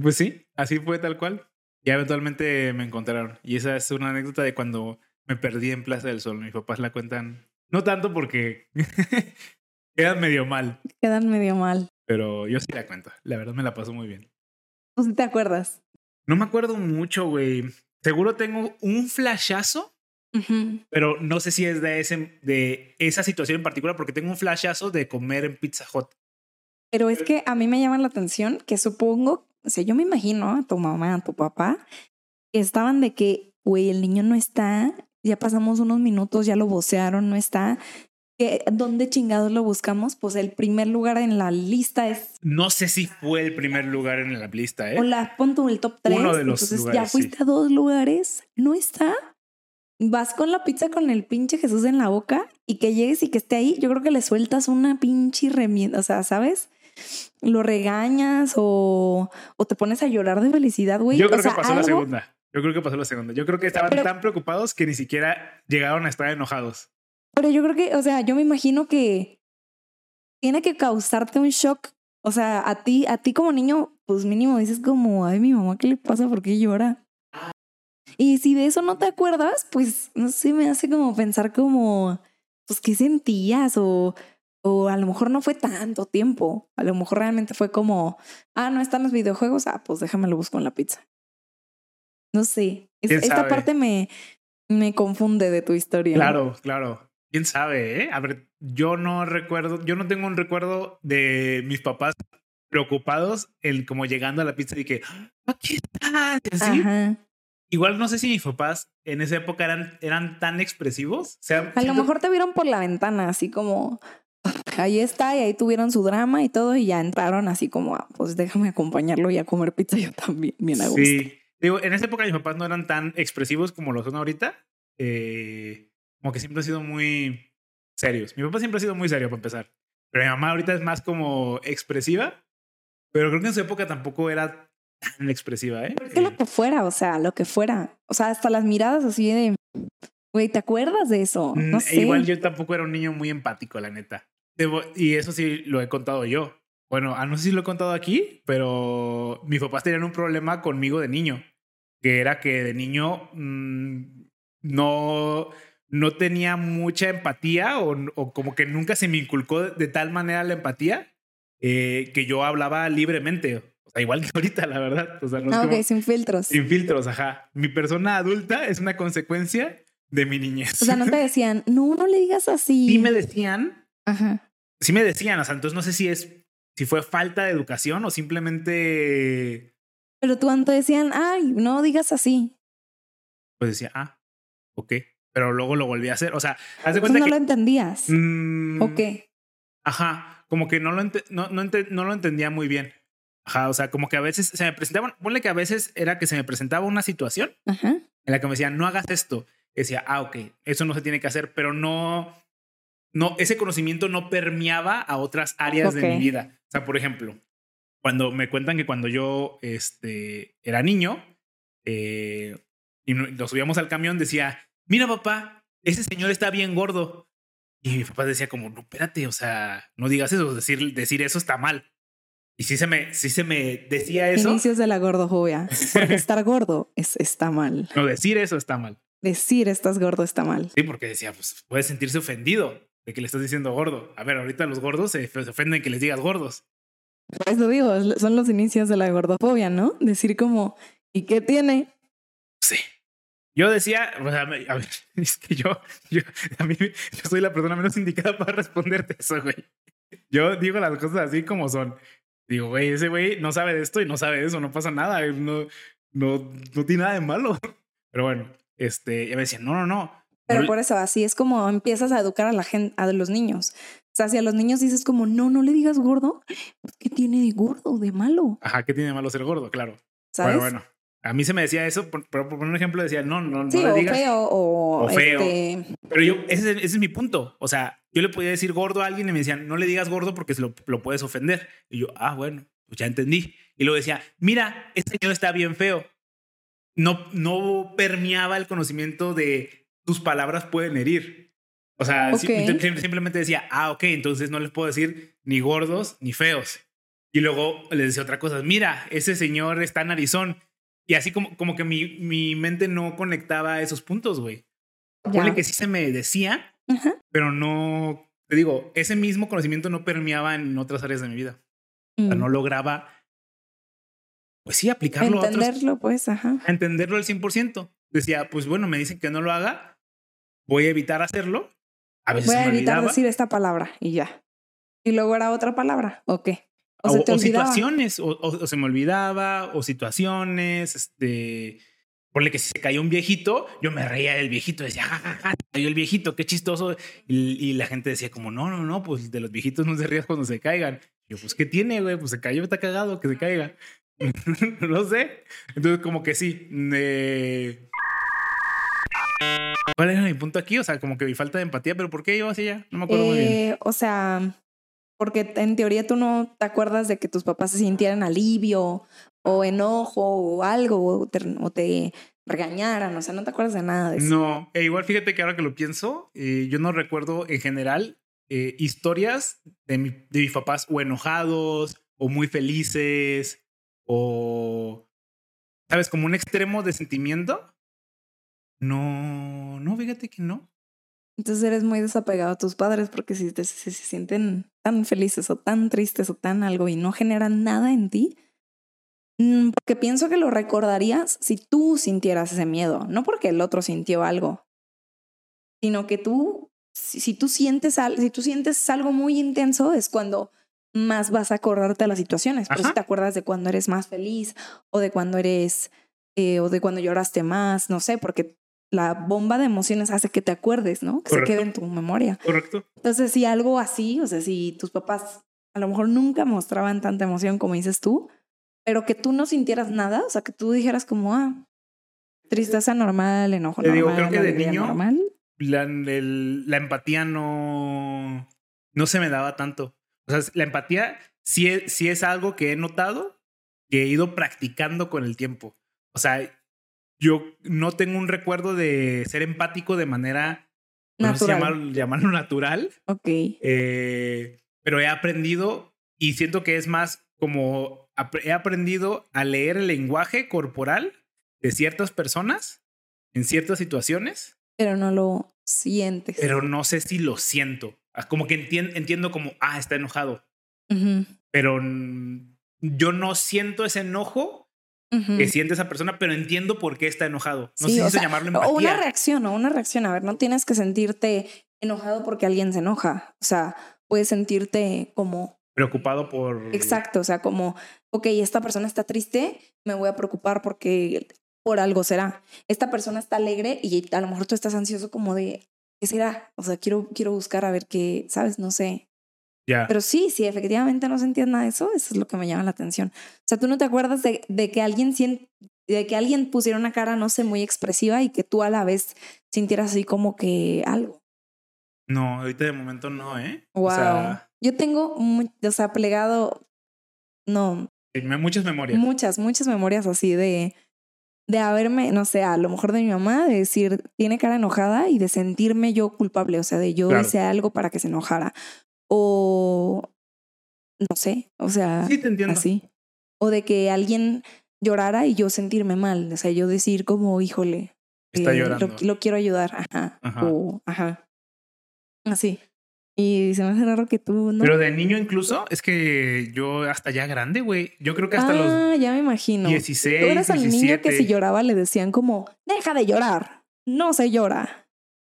Pues sí, así fue tal cual. Ya eventualmente me encontraron. Y esa es una anécdota de cuando me perdí en Plaza del Sol. Mis papás la cuentan. No tanto porque <laughs> quedan medio mal, Quedan medio mal. pero yo sí la cuento. La verdad me la paso muy bien. Pues sí te acuerdas. No me acuerdo mucho, güey. Seguro tengo un flashazo pero no sé si es de, ese, de esa situación en particular, porque tengo un flashazo de comer en Pizza Hut. Pero es que a mí me llama la atención que supongo, o sea, yo me imagino a tu mamá, a tu papá, que estaban de que, güey, el niño no está, ya pasamos unos minutos, ya lo vocearon, no está. ¿Qué- ¿Dónde chingados lo buscamos? Pues el primer lugar en la lista es, No sé si fue el primer lugar en la lista, ¿eh? hola, pon tú el top 3. Uno de los Entonces ya lugares, sí. fuiste a dos lugares, no está. Vas con la pizza con el pinche Jesús en la boca y que llegues y que esté ahí, yo creo que le sueltas una pinche remienda, o sea, ¿sabes? Lo regañas o, o te pones a llorar de felicidad, güey. Yo O creo sea, que pasó la segunda. Yo creo que pasó la segunda. Yo creo que estaban Pero- tan preocupados que ni siquiera llegaron a estar enojados. Pero yo creo que, o sea, yo me imagino que tiene que causarte un shock. O sea, a ti, a ti como niño, pues mínimo dices como, ay, mi mamá, ¿qué le pasa? ¿Por qué llora? Y si de eso no te acuerdas, pues no sé, me hace como pensar como, pues, ¿qué sentías? O, o a lo mejor no fue tanto tiempo. A lo mejor realmente fue como, ah, no están los videojuegos, ah, pues déjame lo busco en la pizza. No sé. Es- ¿Quién esta sabe? parte me, me confunde de tu historia. ¿no? Claro, claro. ¿Quién sabe, eh? A ver, yo no recuerdo, yo no tengo un recuerdo de mis papás preocupados en como llegando a la pizza y que, "Ah, aquí estás, y así. Ajá. Igual no sé si mis papás en esa época eran, eran tan expresivos. O sea, A lo mejor te vieron por la ventana, así como <laughs> ahí está, y ahí tuvieron su drama y todo, y ya entraron así como, ah, pues déjame acompañarlo y a comer pizza yo también, bien a gusto. Sí. Digo, en esa época mis papás no eran tan expresivos como lo son ahorita. Eh, como que siempre han sido muy serios. Mi papá siempre ha sido muy serio para empezar. Pero mi mamá ahorita es más como expresiva. Pero creo que en su época tampoco era tan expresiva, ¿eh? Es que lo que fuera, o sea, lo que fuera. O sea, hasta las miradas así de, güey, ¿te acuerdas de eso? Mm, No e sé. Igual yo tampoco era un niño muy empático, la neta. Debo- y eso sí lo he contado yo. Bueno, ah, no sé si lo he contado aquí, pero mis papás tenían un problema conmigo de niño, que era que de niño mm, no, no tenía mucha empatía o, o como que nunca se me inculcó de, de tal manera la empatía eh, que yo hablaba libremente. O sea, igual que <laughs> ahorita, la verdad. O sea, no es Ah, como- ok, sin filtros. sin filtros, ajá. Mi persona adulta es una consecuencia de mi niñez. O sea, no te <laughs> decían, no, no le digas así. Sí me decían, Ajá. Sí me decían, o sea, entonces no sé si es, si fue falta de educación o simplemente, Pero tú antes decían, ay, no digas así. pues decía, ah, ok. Pero luego lo volví a hacer. O sea, haz de cuenta no que. lo entendías. mm, ¿O qué? Ajá, como que no lo, ente- no, no, ente- no lo entendía muy bien. Ajá, o sea, como que a veces se me presentaban, ponle que a veces era que se me presentaba una situación Ajá. en la que me decían, no hagas esto. Y decía, ah, ok, eso no se tiene que hacer, pero no, no, ese conocimiento no permeaba a otras áreas de mi vida. O sea, por ejemplo, cuando me cuentan que cuando yo este, era niño eh, y no- lo subíamos al camión, decía, mira papá, ese señor está bien gordo. Y mi papá decía como, no, espérate, o sea, no digas eso, decir, decir eso está mal. Y sí se me, sí se me decía eso. Inicios de la gordofobia. <laughs> Estar gordo es, está mal. No, decir eso está mal. Decir estás gordo está mal. Sí, porque decía, pues puede sentirse ofendido de que le estás diciendo gordo. A ver, ahorita los gordos se, se ofenden que les digas gordos. Por eso digo, son los inicios de la gordofobia, ¿no? Decir como, ¿y qué tiene? Yo decía, o sea, a ver, <laughs> es que yo, yo, a mí, yo soy la persona menos indicada para responderte eso, güey. Yo digo las cosas así como son. Digo, güey, ese güey no sabe de esto y no sabe de eso, no pasa nada, no, no, no tiene nada de malo. <laughs> Pero bueno, este, ya me decían, no, no, no. Pero por eso, así es como empiezas a educar a la gente, a los niños. O sea, si a los niños dices como, no, no le digas gordo, ¿qué tiene de gordo, de malo? Ajá, ¿qué tiene de malo ser gordo? Claro. ¿Sabes? Bueno, bueno. A mí se me decía eso, por- pero por poner un ejemplo decía, no, no, no sí, le o digas. feo, o, o feo. este, Pero yo, ese, es- ese es mi punto. O sea, yo le podía decir gordo a alguien y me decían, no le digas gordo porque se lo, lo puedes ofender. Y yo, ah, bueno, pues ya entendí. Y luego decía, mira, este señor está bien feo. No, no permeaba el conocimiento de tus palabras pueden herir. O sea, Ok. sim- sim- simplemente decía, ah, ok, entonces no les puedo decir ni gordos ni feos. Y luego les decía otra cosa, mira, ese señor está narizón. Y así como, como que mi, mi mente no conectaba a esos puntos, güey. Ponle que sí se me decía, pero no, te digo, ese mismo conocimiento no permeaba en otras áreas de mi vida. O sea, Mm. no lograba, pues sí, aplicarlo a otros, Entenderlo, pues, ajá. a entenderlo al 100%. Decía, pues bueno, me dicen que no lo haga, voy a evitar hacerlo. A veces Voy a me evitar olvidaba. decir esta palabra y ya. Y luego era otra palabra, ¿o qué? O, O, o situaciones, o, se me olvidaba, o situaciones, este, ponle que si se cayó un viejito, yo me reía del viejito, decía, ja, ja, cayó el viejito, qué chistoso. Y, y la gente decía como, no, no, no, pues de los viejitos no se rías cuando se caigan. Y yo, pues, ¿qué tiene, güey? Pues se cayó, está cagado, que se caiga. <laughs> no sé. Entonces, como que sí. eh, ¿Cuál era mi punto aquí? O sea, como que mi falta de empatía, pero ¿por qué yo así ya? No me acuerdo muy bien. Eh, o sea, porque en teoría tú no te acuerdas de que tus papás se sintieran alivio o enojo o algo, o te, regañaran, o sea, no te acuerdas de nada de eso. No, e igual fíjate que ahora que lo pienso, eh, yo no recuerdo en general eh, historias de, mi- de mis papás o enojados o muy felices o, ¿sabes? Como un extremo de sentimiento. No, no, fíjate que no. Entonces eres muy desapegado a tus padres porque si, te- si se sienten tan felices o tan tristes o tan algo y no generan nada en ti, mm, porque pienso que lo recordarías si tú sintieras ese miedo, no porque el otro sintió algo, sino que tú, si, si tú sientes al- si tú sientes algo muy intenso es cuando más vas a acordarte de las situaciones. Eso Ajá. te acuerdas de cuando eres más feliz o de cuando eres eh, o de cuando lloraste más, no sé, porque la bomba de emociones hace que te acuerdes, ¿no? Que Correcto. se quede en tu memoria. Correcto. Entonces, si algo así, o sea, si tus papás a lo mejor nunca mostraban tanta emoción como dices tú, pero que tú no sintieras nada, o sea, que tú dijeras como, ah, tristeza normal, enojo Te normal, digo, creo que de niño- normal. La, el- la empatía no, no se me daba tanto. O sea, la empatía sí es, sí es algo que he notado, que he ido practicando con el tiempo. O sea, yo no tengo un recuerdo de ser empático de manera, no sé si Natural. llamar- llamarlo natural, Ok. eh, pero he aprendido y siento que es más como he aprendido a leer el lenguaje corporal de ciertas personas en ciertas situaciones Pero no lo sientes. pero no sé si lo siento. Ah, Como que entien- entiendo como, ah, está enojado, pero yo no siento ese enojo que siente esa persona, pero entiendo por qué está enojado. No Sí, sé si sea, llamarlo O una reacción, o una reacción. A ver, no tienes que sentirte enojado porque alguien se enoja. O sea, puedes sentirte como Preocupado por. exacto, o sea, como, ok, esta persona está triste, me voy a preocupar porque por algo será. Esta persona está alegre y a lo mejor tú estás ansioso como de, ¿qué será? O sea, quiero, quiero buscar a ver qué, ¿sabes? No sé. Pero sí, sí, efectivamente no nada de eso, eso es lo que me llama la atención. O sea, tú no te acuerdas de, de que alguien de que alguien pusiera una cara, no sé, muy expresiva y que tú a la vez sintieras así como que algo. No, ahorita de momento no, ¿eh? Wow. O sea, Yo tengo, mu- o sea, plegado, no, muchas memorias. muchas, muchas memorias así de, de haberme, no sé, a lo mejor de mi mamá, de decir, tiene cara enojada y de sentirme yo culpable, o sea, de yo Claro. hice algo para que se enojara. O, no sé, o sea, Sí, te entiendo. así. O de que alguien llorara y yo sentirme mal, o sea, yo decir como, híjole, Está eh, llorando. Lo, lo quiero ayudar, ajá. Ajá. O, ajá. Así. Y se me hace raro que tú no. Pero de niño incluso, es que yo hasta ya grande, güey. Yo creo que hasta los ah, ya me imagino. 16, Tú eras al niño que 17. si lloraba le decían como, deja de llorar, no se llora.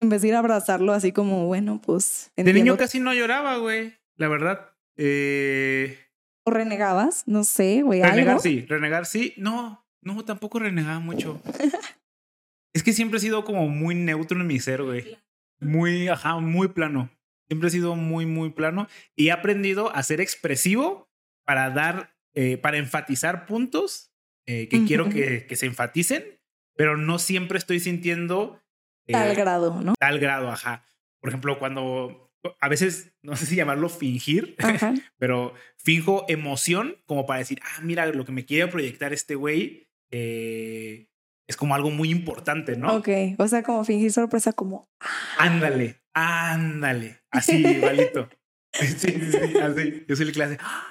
En vez de ir a abrazarlo así como, bueno, pues. De niño entiendo. casi no lloraba, güey. La verdad. Eh, ¿O renegabas? No sé, güey, renegar algo. sí, renegar sí. No, no, tampoco renegaba mucho. <laughs> es que siempre he sido como muy neutro en mi ser, güey. Muy, ajá, muy plano. Siempre he sido muy, muy plano. Y he aprendido a ser expresivo para dar, eh, para enfatizar puntos eh, que quiero que, que se enfaticen, pero no siempre estoy sintiendo eh, Tal grado, ¿no? tal grado, ajá. Por ejemplo, cuando a veces, no sé si llamarlo fingir, Ajá. <laughs> pero finjo emoción como para decir, ah, mira, lo que me quiere proyectar este güey eh, es como algo muy importante, ¿no? Ok. O sea, como fingir sorpresa, como. Ándale, ándale. <laughs> Así, igualito. <laughs> Sí, sí, sí, así. Yo soy el hace, "Ah,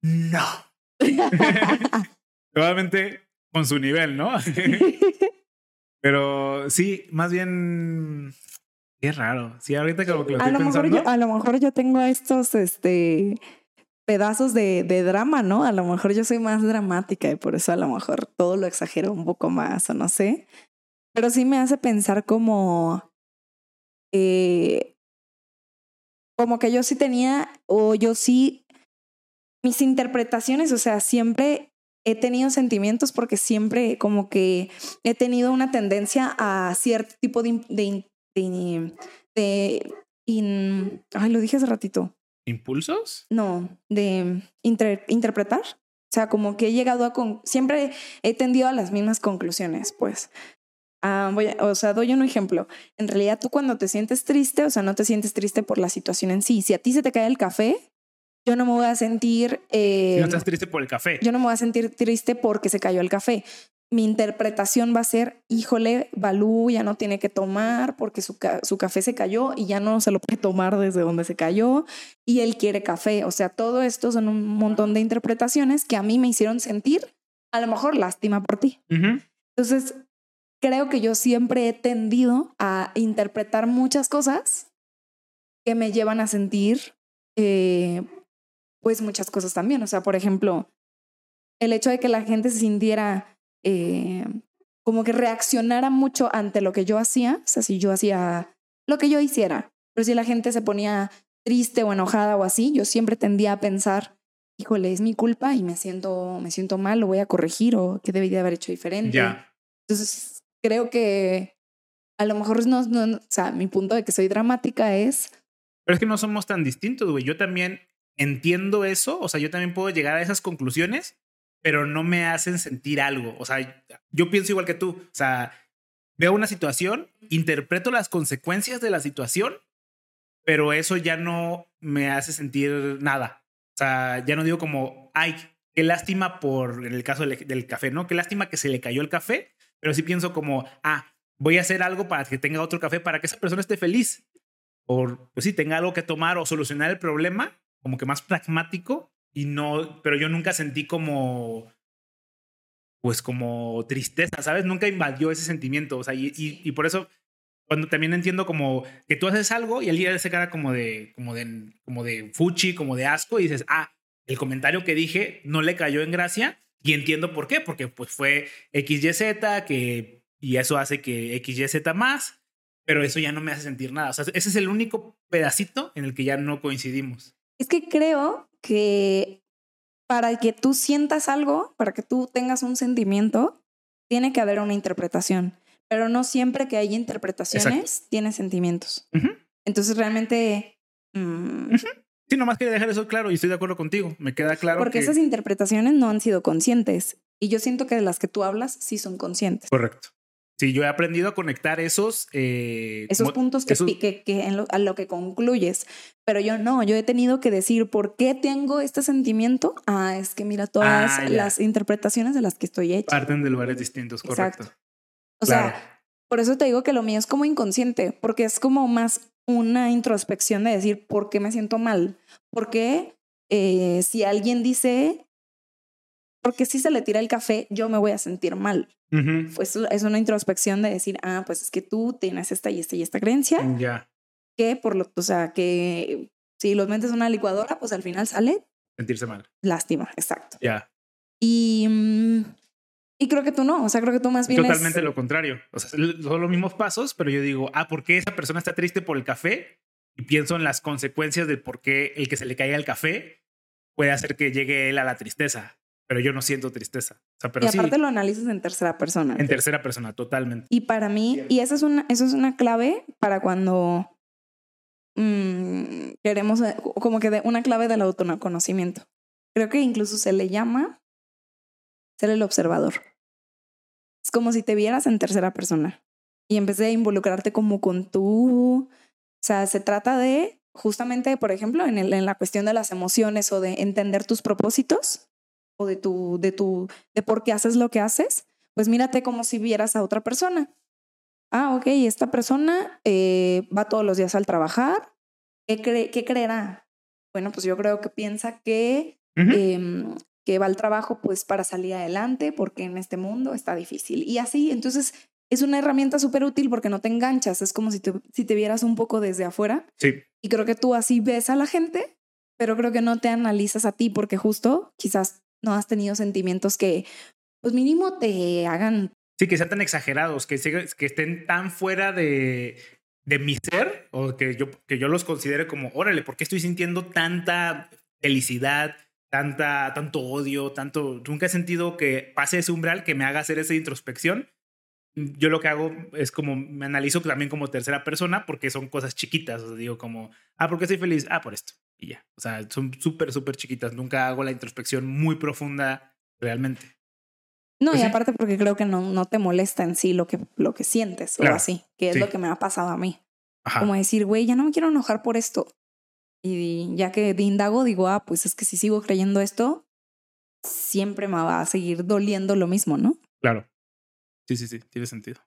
no. Probablemente con su nivel, ¿no? Pero sí, más bien. Qué raro. Sí, ahorita como que lo a, estoy lo mejor pensando. yo, a lo mejor yo tengo estos este, pedazos de, de drama, ¿no? A lo mejor yo soy más dramática y por eso a lo mejor todo lo exagero un poco más o no sé. Pero sí me hace pensar como... eh, como que yo sí tenía o yo sí... Mis interpretaciones, o sea, siempre he tenido sentimientos porque siempre como que he tenido una tendencia a cierto tipo de, de de, de in- ay, lo dije hace ratito. ¿Impulsos? No, de inter- interpretar. O sea, como que he llegado a con siempre he tendido a las mismas conclusiones, pues. Ah, voy a- o sea, doy un ejemplo. En realidad, tú cuando te sientes triste, o sea, no te sientes triste por la situación en sí. Si a ti se te cae el café, yo no me voy a sentir. eh, Si no estás triste por el café. yo no me voy a sentir triste porque se cayó el café. Mi interpretación va a ser, híjole, Balú ya no tiene que tomar porque su, ca- su café se cayó y ya no se lo puede tomar desde donde se cayó y él quiere café. O sea, todo esto son un montón de interpretaciones que a mí me hicieron sentir a lo mejor lástima por ti. Ujú. Entonces, creo que yo siempre he tendido a interpretar muchas cosas que me llevan a sentir, eh, pues, muchas cosas también. O sea, por ejemplo, el hecho de que la gente se sintiera eh, como que reaccionara mucho ante lo que yo hacía, o sea, si yo hacía lo que yo hiciera, pero si la gente se ponía triste o enojada o así, yo siempre tendía a pensar, híjole, es mi culpa y me siento, me siento mal, lo voy a corregir o qué debería haber hecho diferente. Ya. Entonces, creo que a lo mejor no, no- o sea, mi punto de que soy dramática es, Pero es que no somos tan distintos, güey. Yo también entiendo eso. O sea, yo también puedo llegar a esas conclusiones, pero no me hacen sentir algo. O sea, yo pienso igual que tú. O sea, veo una situación, interpreto las consecuencias de la situación, pero eso ya no me hace sentir nada. O sea, ya no digo como, ay, qué lástima por, en el caso del, del café, ¿no? Qué lástima que se le cayó el café, pero sí pienso como, ah, voy a hacer algo para que tenga otro café, para que esa persona esté feliz. O, pues sí, tenga algo que tomar o solucionar el problema, como que más pragmático y no, pero yo nunca sentí como, pues como tristeza, ¿sabes? Nunca invadió ese sentimiento, o sea, y, y, y por eso cuando también entiendo como que tú haces algo y alguien hace cara como de, como de, como de fuchi, como de asco y dices, ah, el comentario que dije no le cayó en gracia y entiendo por qué, porque pues fue XYZ que, y eso hace que XYZ más, pero eso ya no me hace sentir nada. O sea, ese es el único pedacito en el que ya no coincidimos. Es que creo que para que tú sientas algo, para que tú tengas un sentimiento, tiene que haber una interpretación. Pero no siempre que haya interpretaciones tiene sentimientos. Entonces realmente... mm, Sí, nomás quería dejar eso claro y estoy de acuerdo contigo. Me queda claro porque que... esas interpretaciones no han sido conscientes. Y yo siento que de las que tú hablas sí son conscientes. Correcto. Sí, yo he aprendido a conectar esos... eh, Esos puntos que, esos- pi- que, que en lo- a lo que concluyes. Pero yo no, yo he tenido que decir por qué tengo este sentimiento. Ah, es que mira todas Ah, las interpretaciones de las que estoy hecha. parten de lugares distintos, correcto. Exacto. O Claro. sea, por eso te digo que lo mío es como inconsciente, porque es como más una introspección de decir por qué me siento mal. Porque eh, si alguien dice, porque si se le tira el café, yo me voy a sentir mal. Pues es una introspección de decir, ah, pues es que tú tienes esta y esta y esta creencia, Ya, que por lo, o sea, que si los metes en una licuadora, pues al final sale sentirse mal. lástima, exacto. Ya. Y, mm, y creo que tú no, o sea, creo que tú más bien es- Totalmente lo contrario. O sea, son los mismos pasos, pero yo digo, ah, ¿por qué esa persona está triste por el café? Y pienso en las consecuencias de por qué el que se le caiga el café puede hacer que llegue él a la tristeza. Pero yo no siento tristeza. O sea, pero y sí, aparte lo analizas en tercera persona. en tercera persona, totalmente. Y para mí, y esa es una, eso es una clave para cuando mm, queremos, eh, como que de, una clave del autoconocimiento. Creo que incluso se le llama ser el observador. Es como si te vieras en tercera persona y empecé a involucrarte como con tú. O sea, se trata de justamente, por ejemplo, en, el, en la cuestión de las emociones o de entender tus propósitos o de tu, de tu, de por qué haces lo que haces pues mírate como si vieras a otra persona. Ah, ok, esta persona eh, va todos los días al trabajar. ¿Qué, cree, ¿Qué creerá? Bueno, pues yo creo que piensa que, em, que va al trabajo pues para salir adelante porque en este mundo está difícil. Y así, entonces es una herramienta súper útil porque no te enganchas. Es como si te, si te vieras un poco desde afuera. Sí, Y creo que tú así ves a la gente, pero creo que no te analizas a ti porque justo quizás no has tenido sentimientos que, pues mínimo te hagan sí, que sean tan exagerados, que, estén tan fuera de, de mi ser, o que yo, que yo los considere como, órale, ¿por qué estoy sintiendo tanta felicidad, tanta, tanto odio, tanto... Nunca he sentido que pase ese umbral que me haga hacer esa introspección. Yo lo que hago es como me analizo también como tercera persona porque son cosas chiquitas. O sea, digo como, ah, ¿por qué estoy feliz? Ah, por esto. Y ya. O sea, son súper, súper chiquitas. Nunca hago la introspección muy profunda realmente. No, Pues y sí. aparte porque creo que no, no te molesta en sí lo que, lo que sientes Claro, o así, que es sí. lo que me ha pasado a mí. Ajá. Como decir, güey, ya no me quiero enojar por esto. Y ya que de indago, digo, ah, pues es que si sigo creyendo esto, siempre me va a seguir doliendo lo mismo, ¿no? Claro. Sí, sí, sí, tiene sentido.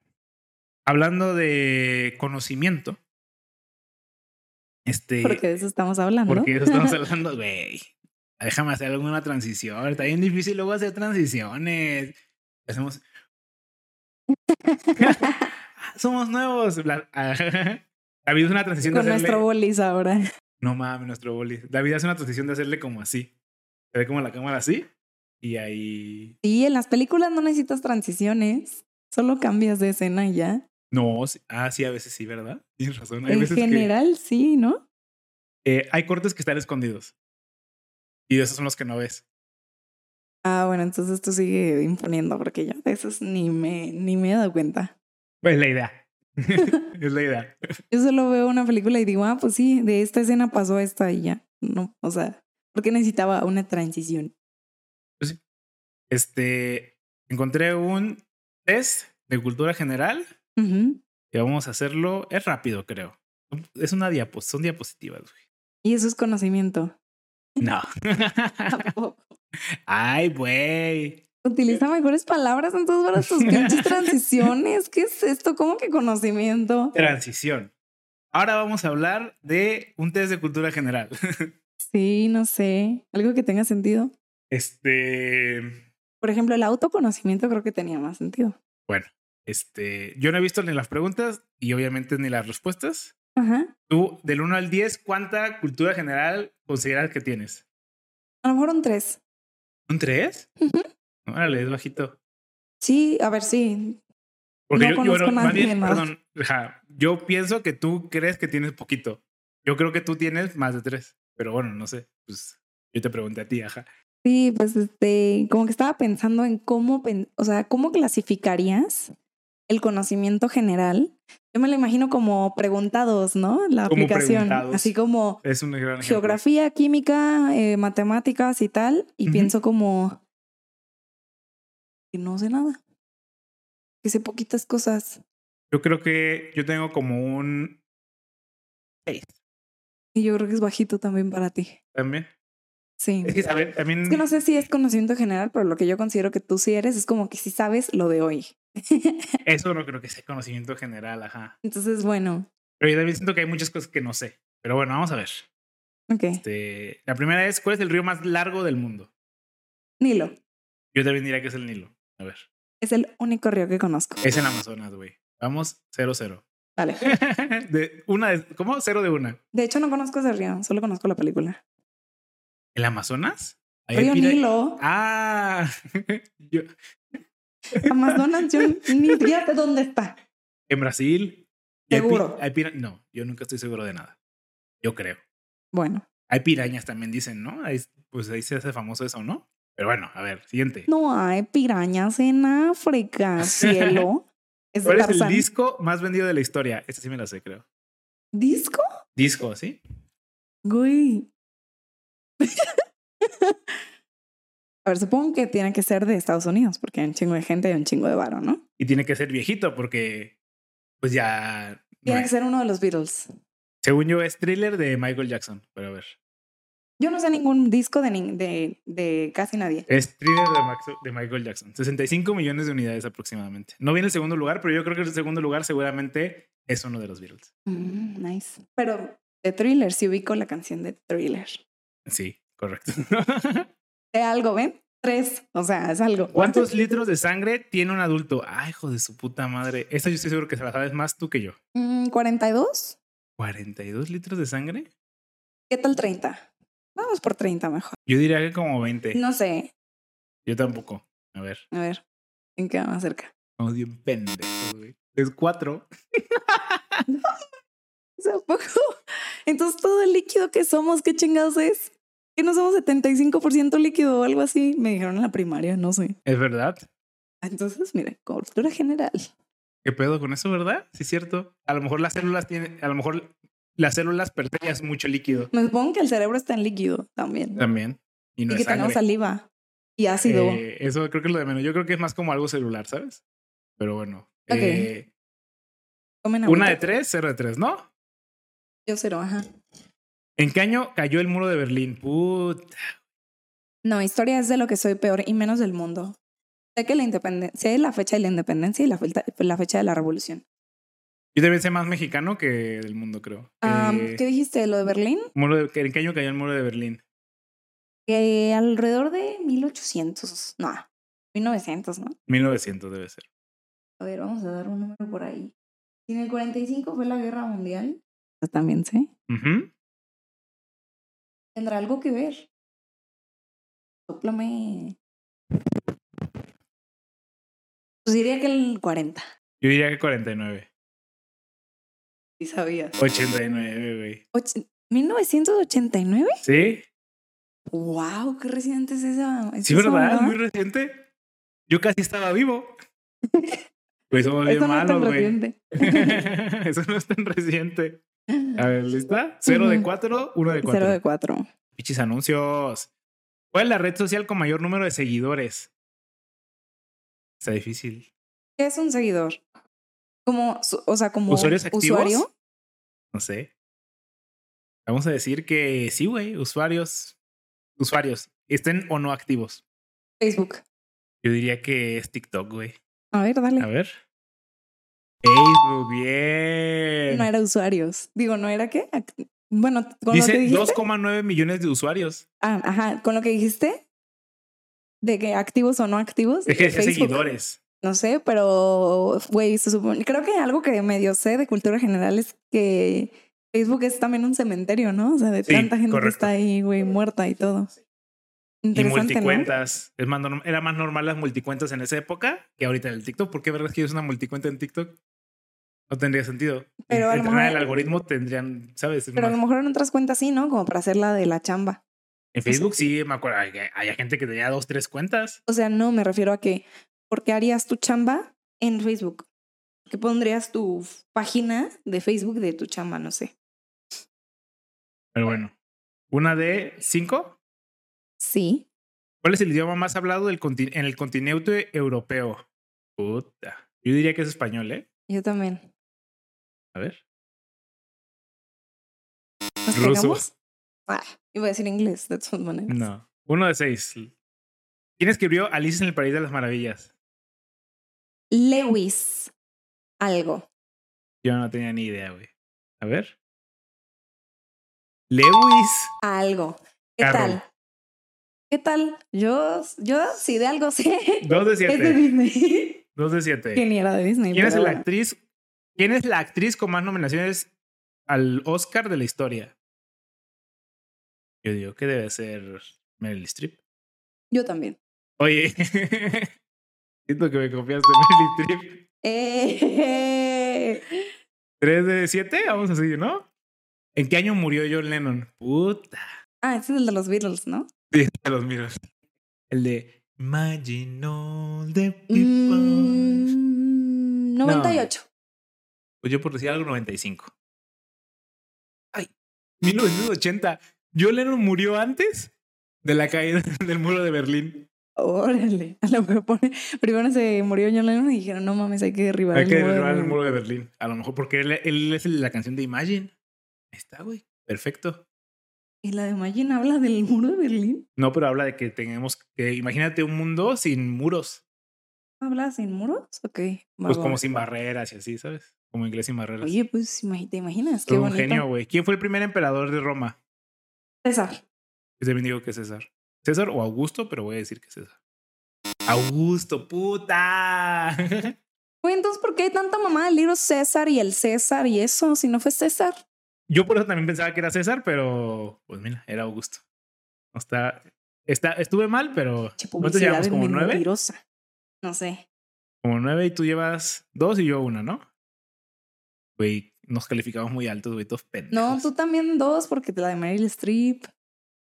Hablando de conocimiento, este, Porque de eso estamos hablando. porque de eso estamos <laughs> hablando, güey. Déjame hacer alguna transición. Está bien difícil luego hacer transiciones. Hacemos. <laughs> <laughs> Somos nuevos. La- David es una transición de Con hacerle. nuestro bolis ahora. No mames, nuestro boli. David hace una transición de hacerle como así. Se ve como la cámara así. Y ahí. Sí, en las películas no necesitas transiciones, solo cambias de escena y ya. No, sí- ah, sí, a veces sí, ¿verdad? Tienes razón. Hay En veces que- general, sí, ¿no? Eh, hay cortes que están escondidos. Y esos son los que no ves. Ah, bueno, entonces tú sigue imponiendo, porque yo de esos ni me, ni me he dado cuenta. Pues la idea. <laughs> es la idea. Yo solo veo una película y digo, ah, pues sí, de esta escena pasó esta y ya. No, o sea, porque necesitaba una transición. Este, encontré un test de cultura general Y vamos a hacerlo. Es rápido, creo. Es una diapos, son diapositivas, güey. Y eso es conocimiento. No. <laughs> <laughs> Ay, güey. Utiliza mejores palabras entonces para tus pinches <laughs> transiciones. ¿Qué es esto? ¿Cómo que conocimiento? Transición. Ahora vamos a hablar de un test de cultura general. Sí, no sé. Algo que tenga sentido. Este, Por ejemplo, el autoconocimiento creo que tenía más sentido. bueno, este, yo no he visto ni las preguntas y obviamente ni las respuestas. Ajá. Tú, del 1 al 10, ¿cuánta cultura general consideras que tienes? A lo mejor un tres. ¿Un 3? Ujú. Órale, es bajito. Sí, a ver, sí. Porque No yo, conozco bueno, más bien, más. perdón, yo pienso que tú crees que tienes poquito. Yo creo que tú tienes más de tres. Pero bueno, no sé. Pues yo te pregunté a ti, ajá. Sí, pues este, como que estaba pensando en cómo, o sea, cómo clasificarías el conocimiento general. Yo me lo imagino como preguntados, ¿no? La Como aplicación, así como Es un gran ejemplo. geografía, química, eh, matemáticas y tal, y pienso como que no sé nada, que sé poquitas cosas. Yo creo que yo tengo como un Y yo creo que es bajito también para ti. también. Sí. Es que, saber, también. Es que no sé si es conocimiento general, pero lo que yo considero que tú sí eres es como que si sabes lo de hoy. <laughs> Eso no creo que sea conocimiento general, ajá. Entonces, bueno, Pero yo también siento que hay muchas cosas que no sé. Pero bueno, vamos a ver. ok. Este, la primera es: ¿cuál es el río más largo del mundo? Nilo Yo también diría que es el Nilo. A ver. es el único río que conozco. Es en Amazonas, güey. Vamos 0-0. Vale. <laughs> de una de, ¿Cómo? Cero de una. De hecho, no conozco ese río, solo conozco la película. ¿El Amazonas? Ahí Río Nilo, Ah, <laughs> yo- Amazonas, yo ni siquiera sé dónde está. en Brasil. hay pi- Seguro. hay pira- no, yo nunca estoy seguro de nada. Yo creo. Bueno, Hay pirañas también dicen, ¿no? Ahí- pues ahí se hace famoso eso, ¿no? Pero bueno, a ver, siguiente. no hay pirañas en África, <laughs> cielo. Es de ¿Cuál es el disco más vendido de la historia? Este sí me la sé, creo. ¿Disco? Disco, ¿sí? Güey. <laughs> A ver, supongo que tiene que ser de Estados Unidos, porque hay un chingo de gente y un chingo de varo, ¿no? Y tiene que ser viejito porque, pues ya... no Tiene que ser uno de los Beatles. Según yo es thriller de Michael Jackson, pero a ver. Yo no sé ningún disco de, de, de casi nadie. Es thriller de, Max- de Michael Jackson. 65 millones de unidades aproximadamente. No viene el segundo lugar, pero yo creo que el segundo lugar seguramente es uno de los Beatles. Mm, nice. Pero de Thriller, si ubico la canción de Thriller. Sí, correcto. <laughs> De algo, ¿ven? Tres. O sea, es algo. ¿Cuántos litros de sangre tiene un adulto? Ay, hijo de su puta madre. Esta yo estoy seguro que se la sabes más tú que yo. Mm, ¿42? ¿42 litros de sangre? ¿Qué tal 30? Vamos por 30 mejor. Yo diría que como 20. No sé. Yo tampoco. A ver. A ver, ¿en qué más cerca? Vamos bien pendejos, güey. Es 4. <laughs> O sea, poco. Entonces, todo el líquido que somos, ¿qué chingados es? Que no somos 75% líquido o algo así. Me dijeron en la primaria, no sé. Es verdad. Entonces, mire, cultura general. ¿Qué pedo con eso, verdad? Sí, es cierto. A lo mejor las células tienen, a lo mejor las células per se ya es mucho líquido Me supongo que el cerebro está en líquido también. también. Y no y es que tenemos sangre. saliva y ácido. Eh, eso creo que es lo de menos. Yo creo que es más como algo celular, ¿sabes? Pero bueno. Ok. Eh, una de tres, cero de tres, ¿no? Yo cero, ajá. ¿En qué año cayó el muro de Berlín? Puta. No, historia es de lo que soy peor y menos del mundo. Sé que la independencia, sé la fecha de la independencia y la, fecha- la fecha de la revolución. Yo también sé más mexicano que del mundo, creo. Eh, ¿Qué dijiste? ¿Lo de Berlín? muro de- ¿En qué año cayó el muro de Berlín? Alrededor de 1800, no, 1900, ¿no? 1900 debe ser. A ver, vamos a dar un número por ahí. Si en el 45 fue la guerra mundial, pues también sé. Ujú. ¿Tendrá algo que ver? Sóplame. Pues diría que el 40. Yo diría que 49. Si sabías. 89, güey. Och- ¿1989? ¿Sí? ¡Wow! ¡Qué reciente es esa! es Sí, ¿verdad? Muy reciente. Yo casi estaba vivo. <laughs> Pues somos bien Eso no es tan malos, güey. reciente. <laughs> Eso no es tan reciente. A ver, ¿lista? Cero de cuatro, uno de cuatro. Cero de cuatro. Pichis anuncios. ¿Cuál es la red social con mayor número de seguidores? Está difícil. ¿Qué es un seguidor? Como, o sea, como ¿Usuarios activos? usuario. No sé. Vamos a decir que sí, güey. Usuarios. Usuarios. Estén o no activos. Facebook. Yo diría que es TikTok, güey. A ver, dale. A ver. Facebook, bien. No era usuarios. Digo, ¿no era qué? Bueno, con lo Dice que dijiste. 2,9 millones de usuarios. Ah, ajá, con lo que dijiste. De que activos o no activos. Es que de Facebook. seguidores. No sé, pero, güey, se supone. Creo que algo que medio sé de cultura general es que Facebook es también un cementerio, ¿no? O sea, de Sí, tanta gente que está ahí, güey, muerta y todo. Y multicuentas. Es más era más normal las multicuentas en esa época que ahorita en el TikTok. ¿Por qué vergas quieres una multicuenta en TikTok? No tendría sentido. Pero a lo Entrenar mejor- el algoritmo tendrían, ¿sabes? Es Pero a lo mejor en otras cuentas sí, ¿no? Como para hacer la de la chamba. En Facebook sí, me acuerdo. Hay, hay gente que tenía dos, tres cuentas. O sea, no, me refiero a que, ¿por qué harías tu chamba en Facebook? ¿Qué pondrías tu página de Facebook de tu chamba? No sé. Pero bueno. Una de cinco. Sí. ¿Cuál es el idioma más hablado del en el continente europeo? Puta. Yo diría que es español, ¿eh? Yo también. A ver. ¿Nos Ruso. Ah, iba a decir inglés, de todas maneras. No. Uno de seis. ¿Quién escribió Alice en el País de las Maravillas? Lewis. Algo. Yo no tenía ni idea, güey. A ver. Lewis. Algo. ¿Qué Carroll. tal? ¿Qué tal? Yo, yo sí de algo sé. Dos de Es de siete. Disney. Dos de siete. <laughs> ni era de Disney. ¿Quién es la bueno. actriz? ¿Quién es la actriz con más nominaciones al Oscar de la historia? Yo digo que debe ser Meryl Streep. Yo también. Oye, <laughs> siento que me confiaste <laughs> Meryl Streep. Eh, ¿Tres de siete? Vamos a seguir, ¿no? ¿En qué año murió John Lennon? Puta. Ah, ese es el de los Beatles, ¿no? <laughs> Sí, te los miro. El de Imagine all the people. Mm, 98. Pues yo por decir algo 95. Ay, 1980. John Lennon murió antes de la caída <laughs> del muro de Berlín. Órale. A lo mejor pone- primero se murió John Lennon y dijeron, no mames, hay que derribar Hay el que muro de derribar el Berlín". muro de Berlín. A lo mejor porque él, él es de la canción de Imagine. Ahí está, güey. Perfecto. ¿Y la de Imagine habla del muro de Berlín? No, pero habla de que tengamos que, imagínate un mundo sin muros. ¿Habla sin muros? Ok. va, Pues va. como sin barreras y así, ¿sabes? Como inglés sin barreras. Oye, pues te imaginas, qué un bonito. genio, güey. ¿Quién fue el primer emperador de Roma? César. Yo también digo que César. César o Augusto, pero voy a decir que César. Augusto, puta. <laughs> Güey, entonces, ¿por qué hay tanta mamá del libro César y el César y eso? Si no fue César. Yo por eso también pensaba que era César, pero pues mira, era Augusto. No está, está, estuve mal, pero ¿cuántos llevamos? Como nueve. mentirosa. No sé. Como nueve y tú llevas dos y yo una, ¿no? Güey, nos calificamos muy altos, güey, todos pendejos. No, tú también dos, porque te la de Meryl Streep.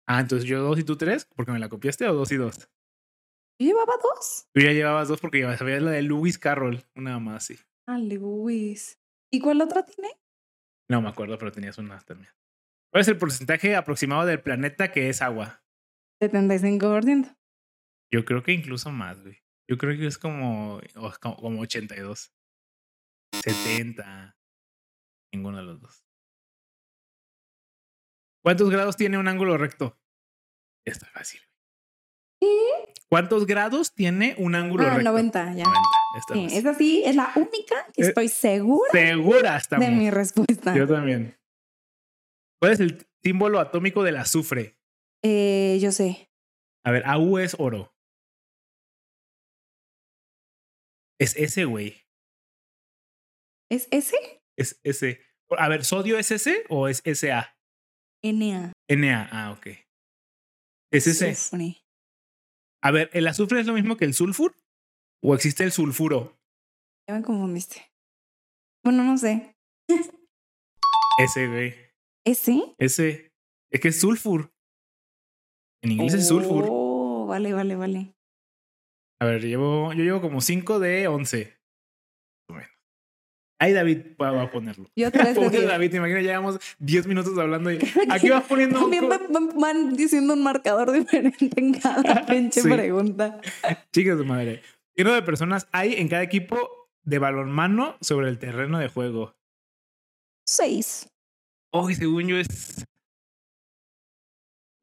Ah, entonces yo dos y tú tres, porque me la copiaste o dos y dos. Yo llevaba dos. Tú ya llevabas dos porque ya sabías la de Lewis Carroll, una más, sí. Ah, Lewis. ¿Y cuál otra tiene? No me acuerdo, pero tenías una también. ¿Cuál es el porcentaje aproximado del planeta que es agua? 75%. Yo creo que incluso más, güey. Yo creo que es como, como, como 82. 70. Ninguno de los dos. ¿Cuántos grados tiene un ángulo recto? Esto es fácil. ¿Qué? ¿Cuántos grados tiene un ángulo Ah, recto? 90, ya. 90. Esta Sí, esa sí es la única que Eh, estoy segura Segura estamos. de mi respuesta. Yo también. ¿Cuál es el símbolo atómico del azufre? Eh, yo sé. A ver, AU es oro. Es ese, güey. ¿Es ese? Es ese. A ver, ¿sodio es ese o es SA? Na. NA. Ah, ok. Es ese. Azufre. A ver, ¿el azufre es lo mismo que el sulfur? ¿O existe el sulfuro? Ya me confundiste. Bueno, no sé. Ese, güey. ¿Ese? Ese. Es que es sulfur. En inglés es sulfur. Oh, vale, vale, vale. A ver, llevo, yo llevo como 5 de 11. Más o menos. Ahí David va a ponerlo. Yo tres de. <laughs> David, te llevamos 10 minutos hablando y <laughs> aquí vas poniendo un También co- van- diciendo un marcador <laughs> diferente en cada pinche Sí. pregunta. Chicas de madre. ¿Qué número de personas hay en cada equipo de balonmano sobre el terreno de juego? Seis. Oh, y según yo es.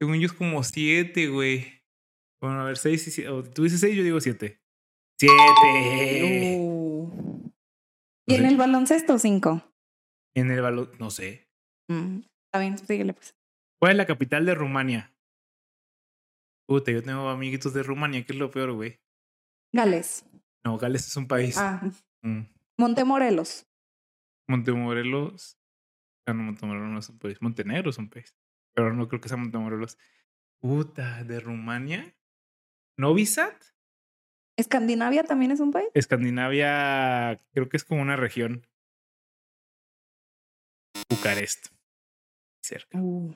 Según yo es como 7, güey. Bueno, a ver, 6 y 7. Tú dices 6, yo digo 7. 7. Uh. Y en sé. el baloncesto, cinco. En el balón, no sé. Mm, Está bien, síguele pues. ¿Cuál es la capital de Rumania? Puta, yo tengo amiguitos de Rumania, que es lo peor, güey. Gales. No, Gales es un país. Ah, Mm. Montemorelos. Montemorelos. Ah, no, Montemorelos no es un país. Montenegro es un país. Pero no creo que sea Montemorelos. Puta, de Rumania. Novi Sad. ¿Escandinavia también es un país? Escandinavia, creo que es como una región. Bucarest. Cerca. Uh,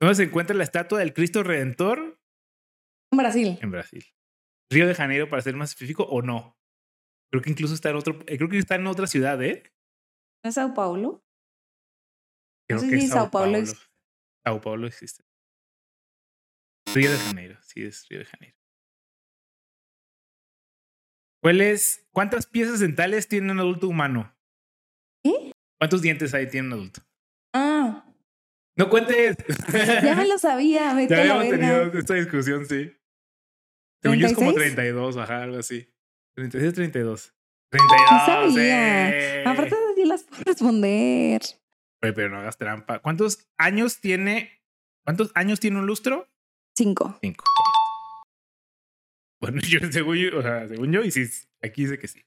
¿Dónde se encuentra la estatua del Cristo Redentor? en Brasil. En Brasil. Río de Janeiro, para ser más específico, o no. Creo que incluso está en otro, eh, creo que está en otra ciudad, ¿eh? ¿No es Sao Paulo? Creo sé que si Sao Paulo ex- Sao Paulo existe. Río de Janeiro, sí es Río de Janeiro. ¿Cuál es, ¿Cuántas piezas dentales tiene un adulto humano? ¿Qué? ¿Cuántos dientes hay tiene un adulto? Ah, No cuentes. ya me lo sabía. <laughs> Vete Ya habíamos tenido esta discusión, sí. Según yo es como 36? 32, ajá, algo así. 36, 32. 32. Sí sabía. eh. Aparte de ti las puedo responder. Oye, pero no hagas trampa. ¿Cuántos años tiene? ¿Cuántos años tiene un lustro? Cinco. Cinco. Bueno, <laughs> yo según yo, o sea, según yo, y sí, aquí dice que sí.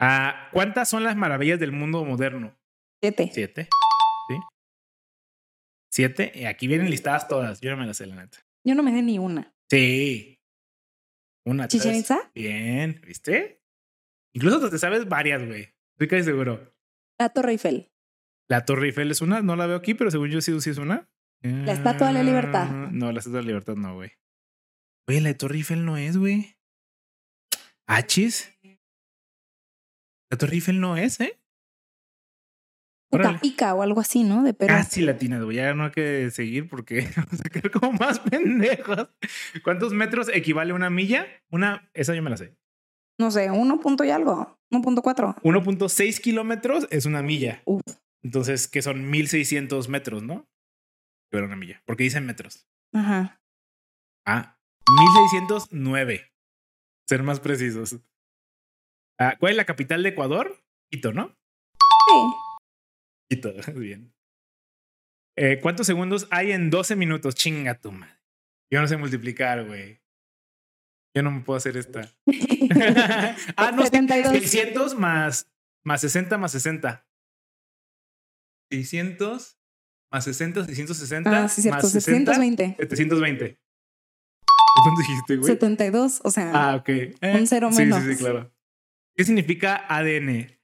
Ah, ¿Cuántas son las maravillas del mundo moderno? Siete. Siete. ¿Sí? Siete. Y aquí vienen listadas todas. Yo no me las sé, la neta. Yo no me sé ni una. Sí. Una. ¿te ¿Chichen? Itza? Bien, ¿viste? Incluso te sabes varias, güey. Estoy casi seguro. La Torre Eiffel. La Torre Eiffel es una, no la veo aquí, pero según yo sí, sí es una. La Estatua de la Libertad. Ah, No, la Estatua de la Libertad no, güey. Oye, la de Torre Eiffel no es, güey. ¿Achis? La Torre Eiffel no es, ¿eh? Órale. Ica o algo así, ¿no? De Perú. Casi latinas, güey. Ya no hay que seguir porque <laughs> vamos a quedar como más <laughs> pendejos. ¿Cuántos metros equivale una milla? Una, esa yo me la sé. No sé, uno punto y algo. 1.4. 1.6 kilómetros es una milla. Uf. Entonces, que son 1600 metros, ¿no? Pero una milla. Porque dicen metros. Ajá. Ah, 1609. Ser más precisos. Ah, ¿Cuál es la capital de Ecuador? Quito, ¿no? Sí. Quito, <laughs> bien. Eh, ¿Cuántos segundos hay en 12 minutos? Chinga tu madre. Yo no sé multiplicar, güey. Yo no me puedo hacer esta. <laughs> <laughs> ah, no, sí, 72. 600 más, más 60 más 60. 600 más 60, 660 Ah, sí, cierto. más 60, 720. 720. ¿Cuánto dijiste, güey? 72. O sea, Ah, ok. Eh, Un cero sí, menos. Sí, sí, claro. ¿Qué significa ADN?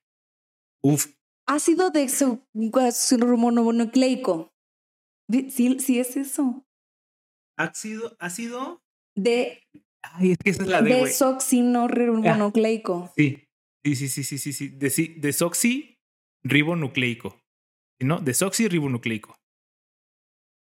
Uf, ácido desoxirribonucleico. Di- Sí, sí es eso. ácido, ácido. De Ay, es que esa es la de, desoxirribonucleico. Sí, sí, sí, sí, sí, sí, sí. Desi- Desoxirribonucleico. ¿No? Desoxirribonucleico.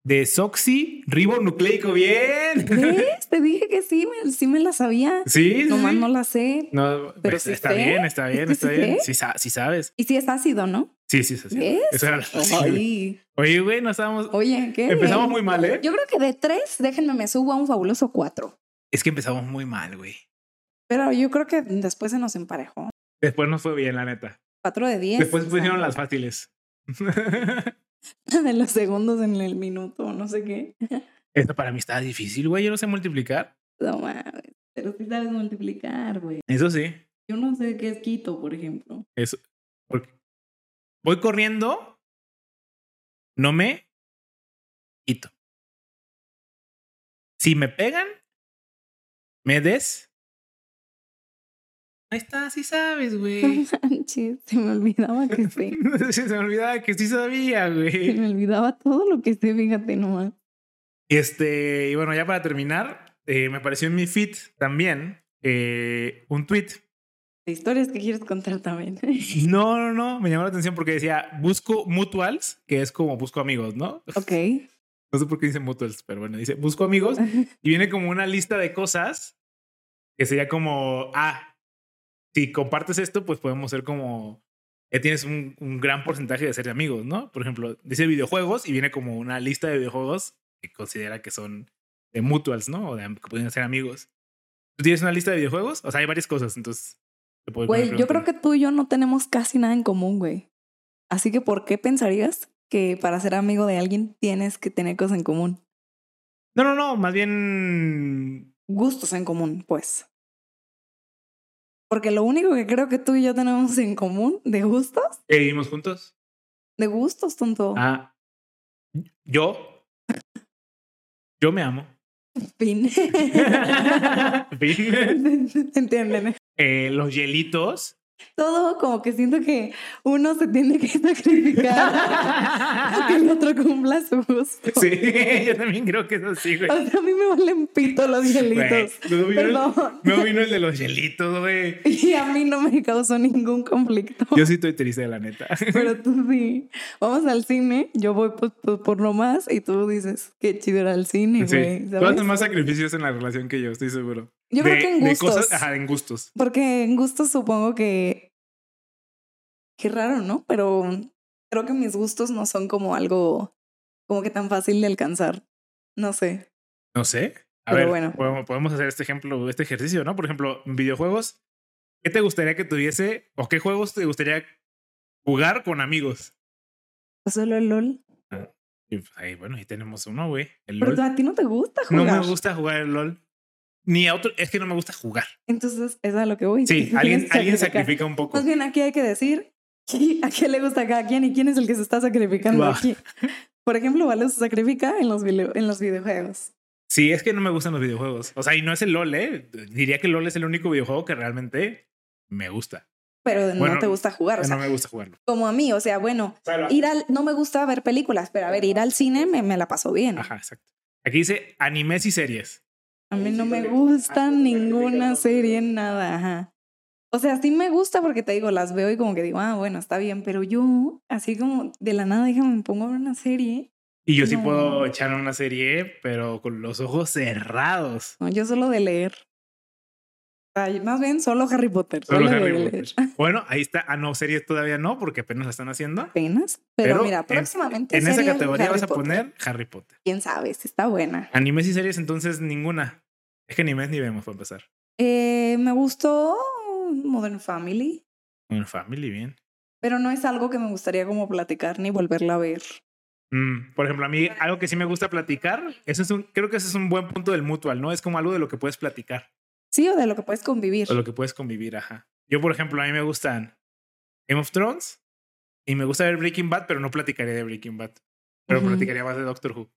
Desoxirribonucleico, bien. ¿Ves? Te dije que sí, me, sí me la sabía. Sí, Nomás sí. no la sé. No, Pero pues, sí está sé. bien, está bien, está sí bien. Sí, sí sabes. Y sí es ácido, ¿no? Sí, sí, es así. ¿Ves? Esa era. Ay. Oye, güey, no estábamos. Oye, ¿qué? Empezamos muy mal, ¿eh? Yo creo que de tres, déjenme, me subo a un fabuloso cuatro. Es que empezamos muy mal, güey. Pero yo creo que después se nos emparejó. Después nos fue bien, la neta. Cuatro de diez. Después pusieron las fáciles. <laughs> <laughs> De los segundos en el minuto, no sé qué. Esto para mí está difícil, güey. Yo no sé multiplicar. No mames. Pero sí sabes multiplicar, güey. Eso sí. Yo no sé qué es Quito, por ejemplo. Eso. Porque voy corriendo, no me quito. Si me pegan, me des. Ahí está, sí sabes, güey. <laughs> Manches, se me olvidaba que <laughs> sé. Se me olvidaba que sí sabía, Se güey. me olvidaba todo lo que sé, fíjate nomás. Este, y bueno, ya para terminar, eh, me apareció en mi feed también eh, un tweet. De historias que quieres contar también. <laughs> No, no, no, me llamó la atención porque decía busco mutuals, que es como busco amigos, ¿no? ok. No sé por qué dice mutuals, pero bueno, dice busco amigos y viene como una lista de cosas que sería como, ah, si compartes esto, pues podemos ser como, ya tienes un, un gran porcentaje de ser amigos, ¿no? Por ejemplo, dice videojuegos y viene como una lista de videojuegos que considera que son de mutuals, ¿no? O de, que pueden ser amigos. ¿Tú tienes una lista de videojuegos? O sea, hay varias cosas, entonces... Güey, yo creo que tú y yo no tenemos casi nada en común, güey. Así que, ¿por qué pensarías que para ser amigo de alguien tienes que tener cosas en común? No, no, no, más bien... Gustos en común, pues. Porque lo único que creo que tú y yo tenemos en común de gustos, ¿Que vivimos juntos? de gustos, tonto. Ah, yo Yo me amo. Fin. <laughs> Fin. <laughs> ¿Entienden? Eh, los hielitos. Todo como que siento que uno se tiene que <laughs> sacrificar para que el otro cumpla su gusto. Sí, yo también creo que es así, güey. O sea, a mí me valen pito los Güey, hielitos. luego vino, el, luego vino el de los hielitos, güey. <laughs> Y a mí no me causó ningún conflicto. Yo sí estoy triste, la neta. <laughs> Pero tú sí. Vamos al cine, yo voy por, por, por lo más y tú dices, qué chido era el cine, Sí. güey. Tú haces más sacrificios en la relación que yo, estoy seguro. Yo creo que en gustos. cosas, ajá, en gustos. Porque en gustos supongo que... Qué raro, ¿no? Pero creo que mis gustos no son como algo como que tan fácil de alcanzar. No sé. No sé. A Pero ver, bueno. podemos, hacer este ejemplo, este ejercicio, ¿no? Por ejemplo, en videojuegos, ¿qué te gustaría que tuviese o qué juegos te gustaría jugar con amigos? Solo el LOL. Y pues, ahí, bueno, ahí tenemos uno, güey. Pero LOL. a ti no te gusta No jugar. me gusta jugar el LOL. Ni a otro, es que no me gusta jugar. Entonces, es a lo que voy. Sí, <laughs> alguien, alguien sacrifica un poco. Más bien aquí hay que decir <laughs> a quién le gusta a cada quien y quién es el que se está sacrificando Va. aquí. Por ejemplo, Vale se sacrifica en los, video- en los videojuegos. Sí, es que no me gustan los videojuegos. O sea, y no es el LOL, ¿eh? Diría que LOL es el único videojuego que realmente me gusta. Pero Bueno, no te gusta jugar. O sea, no me gusta jugarlo. como a mí, o sea, bueno, ir al, no me gusta ver películas, pero a ver, ir al cine me, me la paso bien. Ajá, exacto. Aquí dice animes y series. A mí no me gusta ninguna serie, nada, ajá. O sea, sí me gusta porque te digo, las veo y como que digo, ah, bueno, está bien, pero yo, así como de la nada, déjame, me pongo a ver una serie. Y yo sí puedo echar una serie, pero con los ojos cerrados. No, yo solo de leer. Ay, más bien solo Harry Potter. Solo Solo, Harry Potter. Bueno, ahí está. Ah, no, series todavía no, porque apenas la están haciendo. Apenas. Pero, Pero mira, en- próximamente. En esa serie categoría Harry vas a Potter. poner Harry Potter. Quién sabe, si está buena. Animes y series, entonces ninguna. Es que animes ni vemos para empezar. Eh, me gustó Modern Family, Un family, bien. pero no es algo que me gustaría como platicar ni volverla a ver. Mm, por ejemplo, a mí algo que sí me gusta platicar, eso es un, creo que ese es un buen punto del mutual, ¿no? Es como algo de lo que puedes platicar Sí, o de lo que puedes convivir. o lo que puedes convivir, ajá. Yo, por ejemplo, a mí me gustan Game of Thrones y me gusta ver Breaking Bad, pero no platicaría de Breaking Bad. Pero platicaría más de Doctor Who.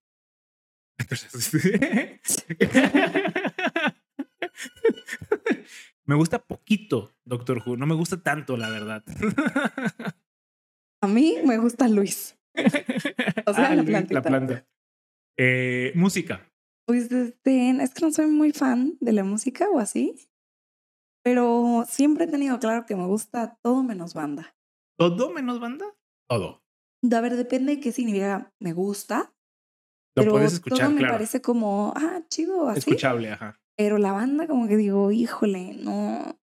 <laughs> me gusta poquito Doctor Who, no me gusta tanto, la verdad. A mí me gusta Luis. <laughs> O sea, la Luis, plantita. planta. Eh, música. Pues este, es que no soy muy fan de la música o así, pero siempre he tenido claro que me gusta todo menos banda. ¿Todo menos banda? Todo. A ver, depende de qué significa me gusta, Lo pero puedes escuchar, todo me claro. parece como, ah, chido, así. Escuchable, ajá. Pero la banda como que digo, híjole, no,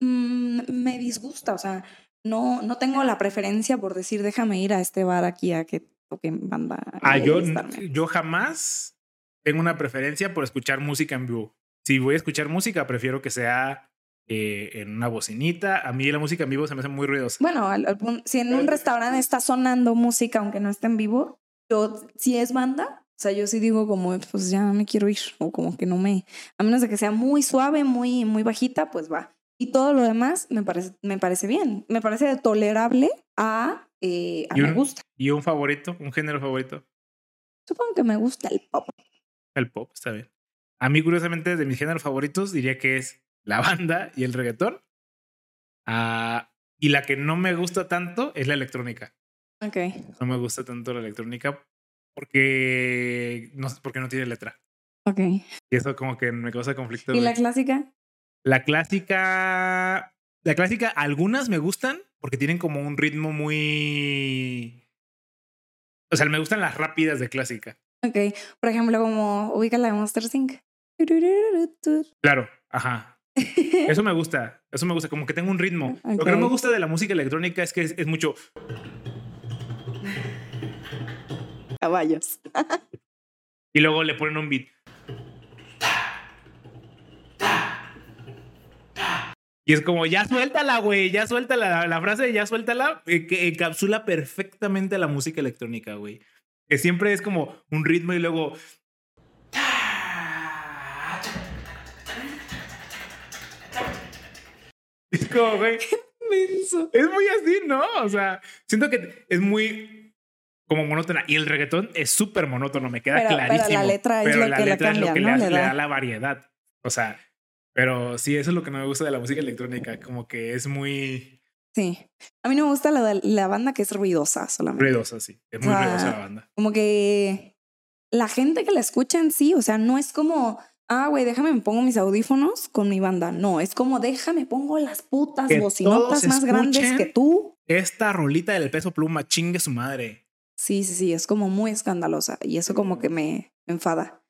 mm, me disgusta, o sea, no, no tengo la preferencia por decir, déjame ir a este bar aquí a que toquen banda. Ah, yo, estarme". yo jamás tengo una preferencia por escuchar música en vivo. Si voy a escuchar música, prefiero que sea eh, en una bocinita. A mí la música en vivo se me hace muy ruidosa. Bueno, si en un restaurante está sonando música, aunque no esté en vivo, yo, si es banda, o sea, yo sí digo como, pues ya me quiero ir, o como que no me, a menos de que sea muy suave, muy, muy bajita, pues va. Y todo lo demás me parece, me parece bien, me parece tolerable a, eh, a Y me un- gusta. ¿Y un favorito? ¿Un género favorito? Supongo que me gusta el pop. El pop, está bien. A mí, curiosamente, de mis géneros favoritos, diría que es la banda y el reggaetón. Ah, y la que no me gusta tanto es la electrónica. Ok. No me gusta tanto la electrónica porque no, porque no tiene letra. Ok. Y eso como que me causa conflicto. ¿Y la clásica? La clásica. La clásica, algunas me gustan porque tienen como un ritmo muy. O sea, me gustan las rápidas de clásica. Ok. Por ejemplo, como ubica la de Monster Inc. Claro, ajá. Eso me gusta. Eso me gusta, como que tengo un ritmo. <laughs> Lo que no me gusta de la música electrónica es que es, es mucho. Caballos. <laughs> Y luego le ponen un beat. Y es como, ya suéltala, güey, ya suéltala. La frase de ya suéltala eh, que encapsula perfectamente la música electrónica, güey. Que siempre es como un ritmo y luego. Es como, güey. Es muy así, ¿no? O sea, siento que es muy como monótona. Y el reggaetón es súper monótono, me queda Pero- pero clarísimo. la letra es Pero lo la que la letra es lo cambia, que ¿no? le, da- la variedad. O sea, pero sí, eso es lo que no me gusta de la música electrónica, como que es muy Sí. A mí no me gusta la, la banda que es ruidosa solamente. ruidosa, sí. Es muy O sea, ruidosa la banda. Como que la gente que la escucha en sí, o sea, no es como, ah, güey, déjame me pongo mis audífonos con mi banda. No, es como, déjame pongo las putas Que bocinotas más grandes que tú. Esta rolita del peso pluma, chingue su madre. Sí, sí, sí, es como muy escandalosa y eso como que me me enfada.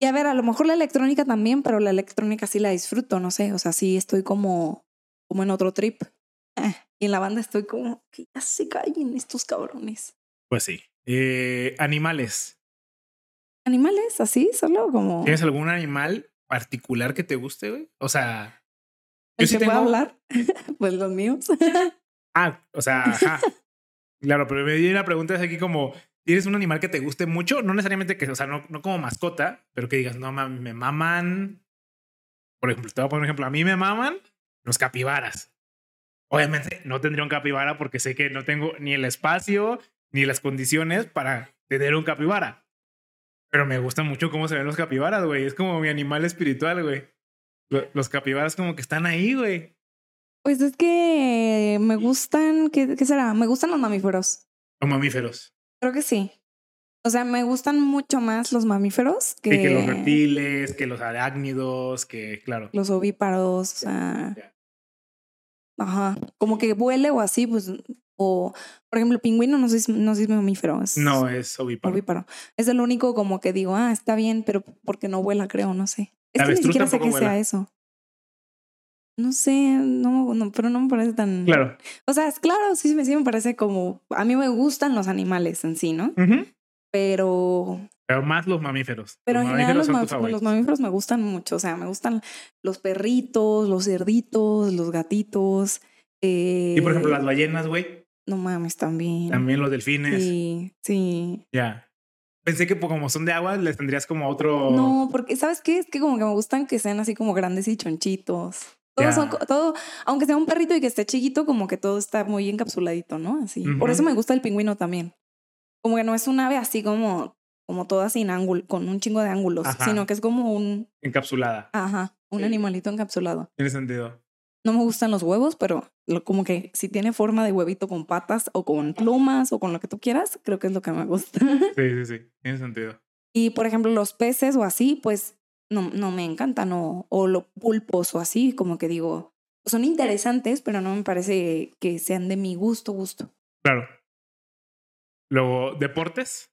Y a ver, a lo mejor la electrónica también, pero la electrónica sí la disfruto, no sé, o sea, sí estoy como, como en otro trip. Y en la banda estoy como, que ya se callen estos cabrones. Pues sí. Eh, animales. Animales, así, solo como ¿Tienes algún animal particular que te guste, güey? O sea, el yo sí que tengo- hablar, <laughs> pues los míos. <laughs> ah, o sea, <laughs> ajá. claro, pero me dio una pregunta es aquí como, ¿tienes un animal que te guste mucho? No necesariamente que, o sea, no, no como mascota, pero que digas, no, mami, me maman. Por ejemplo, te voy a poner un ejemplo. A mí me maman los capibaras. Obviamente no tendría un capibara porque sé que no tengo ni el espacio ni las condiciones para tener un capibara. Pero me gusta mucho cómo se ven los capibaras, güey. Es como mi animal espiritual, güey. Lo- Los capibaras como que están ahí, güey. Pues es que me gustan, ¿qué, qué será? Me gustan los mamíferos. Los mamíferos. Creo que sí. O sea, me gustan mucho más los mamíferos que, Que, que los reptiles, que los arácnidos, que, claro. los ovíparos. O sea. Ajá. Como que vuele o así, pues. O, por ejemplo, el pingüino no si- no es mamífero. Es No, es ovíparo. ovíparo. Es el único como que digo, ah, está bien, pero porque no vuela, creo, no sé. Es La que ni siquiera sé que sea eso. No sé, no, no, pero no me parece tan. Claro. O sea, es claro, sí, me- sí me parece como. A mí me gustan los animales en sí, ¿no? Pero Pero más los mamíferos. Pero los en general los, ma- los mamíferos me gustan mucho. O sea, me gustan los perritos, los cerditos, los gatitos. Eh, Y por ejemplo, las ballenas, güey. No mames, también. También los delfines. Sí, sí. Ya. Pensé que como son de agua, les tendrías como otro. No, porque ¿sabes qué? Es que como que me gustan que sean así como grandes y chonchitos. Todos Ya. son, todo, aunque sea un perrito y que esté chiquito, como que todo está muy encapsuladito, ¿no? Así. Por eso me gusta el pingüino también. Como que no es un ave así como, como toda sin ángulo, con un chingo de ángulos, Ajá. sino que es como un, Encapsulada. ajá, un Sí. animalito encapsulado. Tiene sentido. No me gustan los huevos, pero lo- como que si tiene forma de huevito con patas o con plumas o con lo que tú quieras, creo que es lo que me gusta. Sí, sí, sí. Tiene sentido. y por ejemplo, los peces o así, pues no, no me encantan. O, o los pulpos o así, como que digo, son interesantes, pero no me parece que sean de mi gusto, gusto. Claro. Luego, deportes.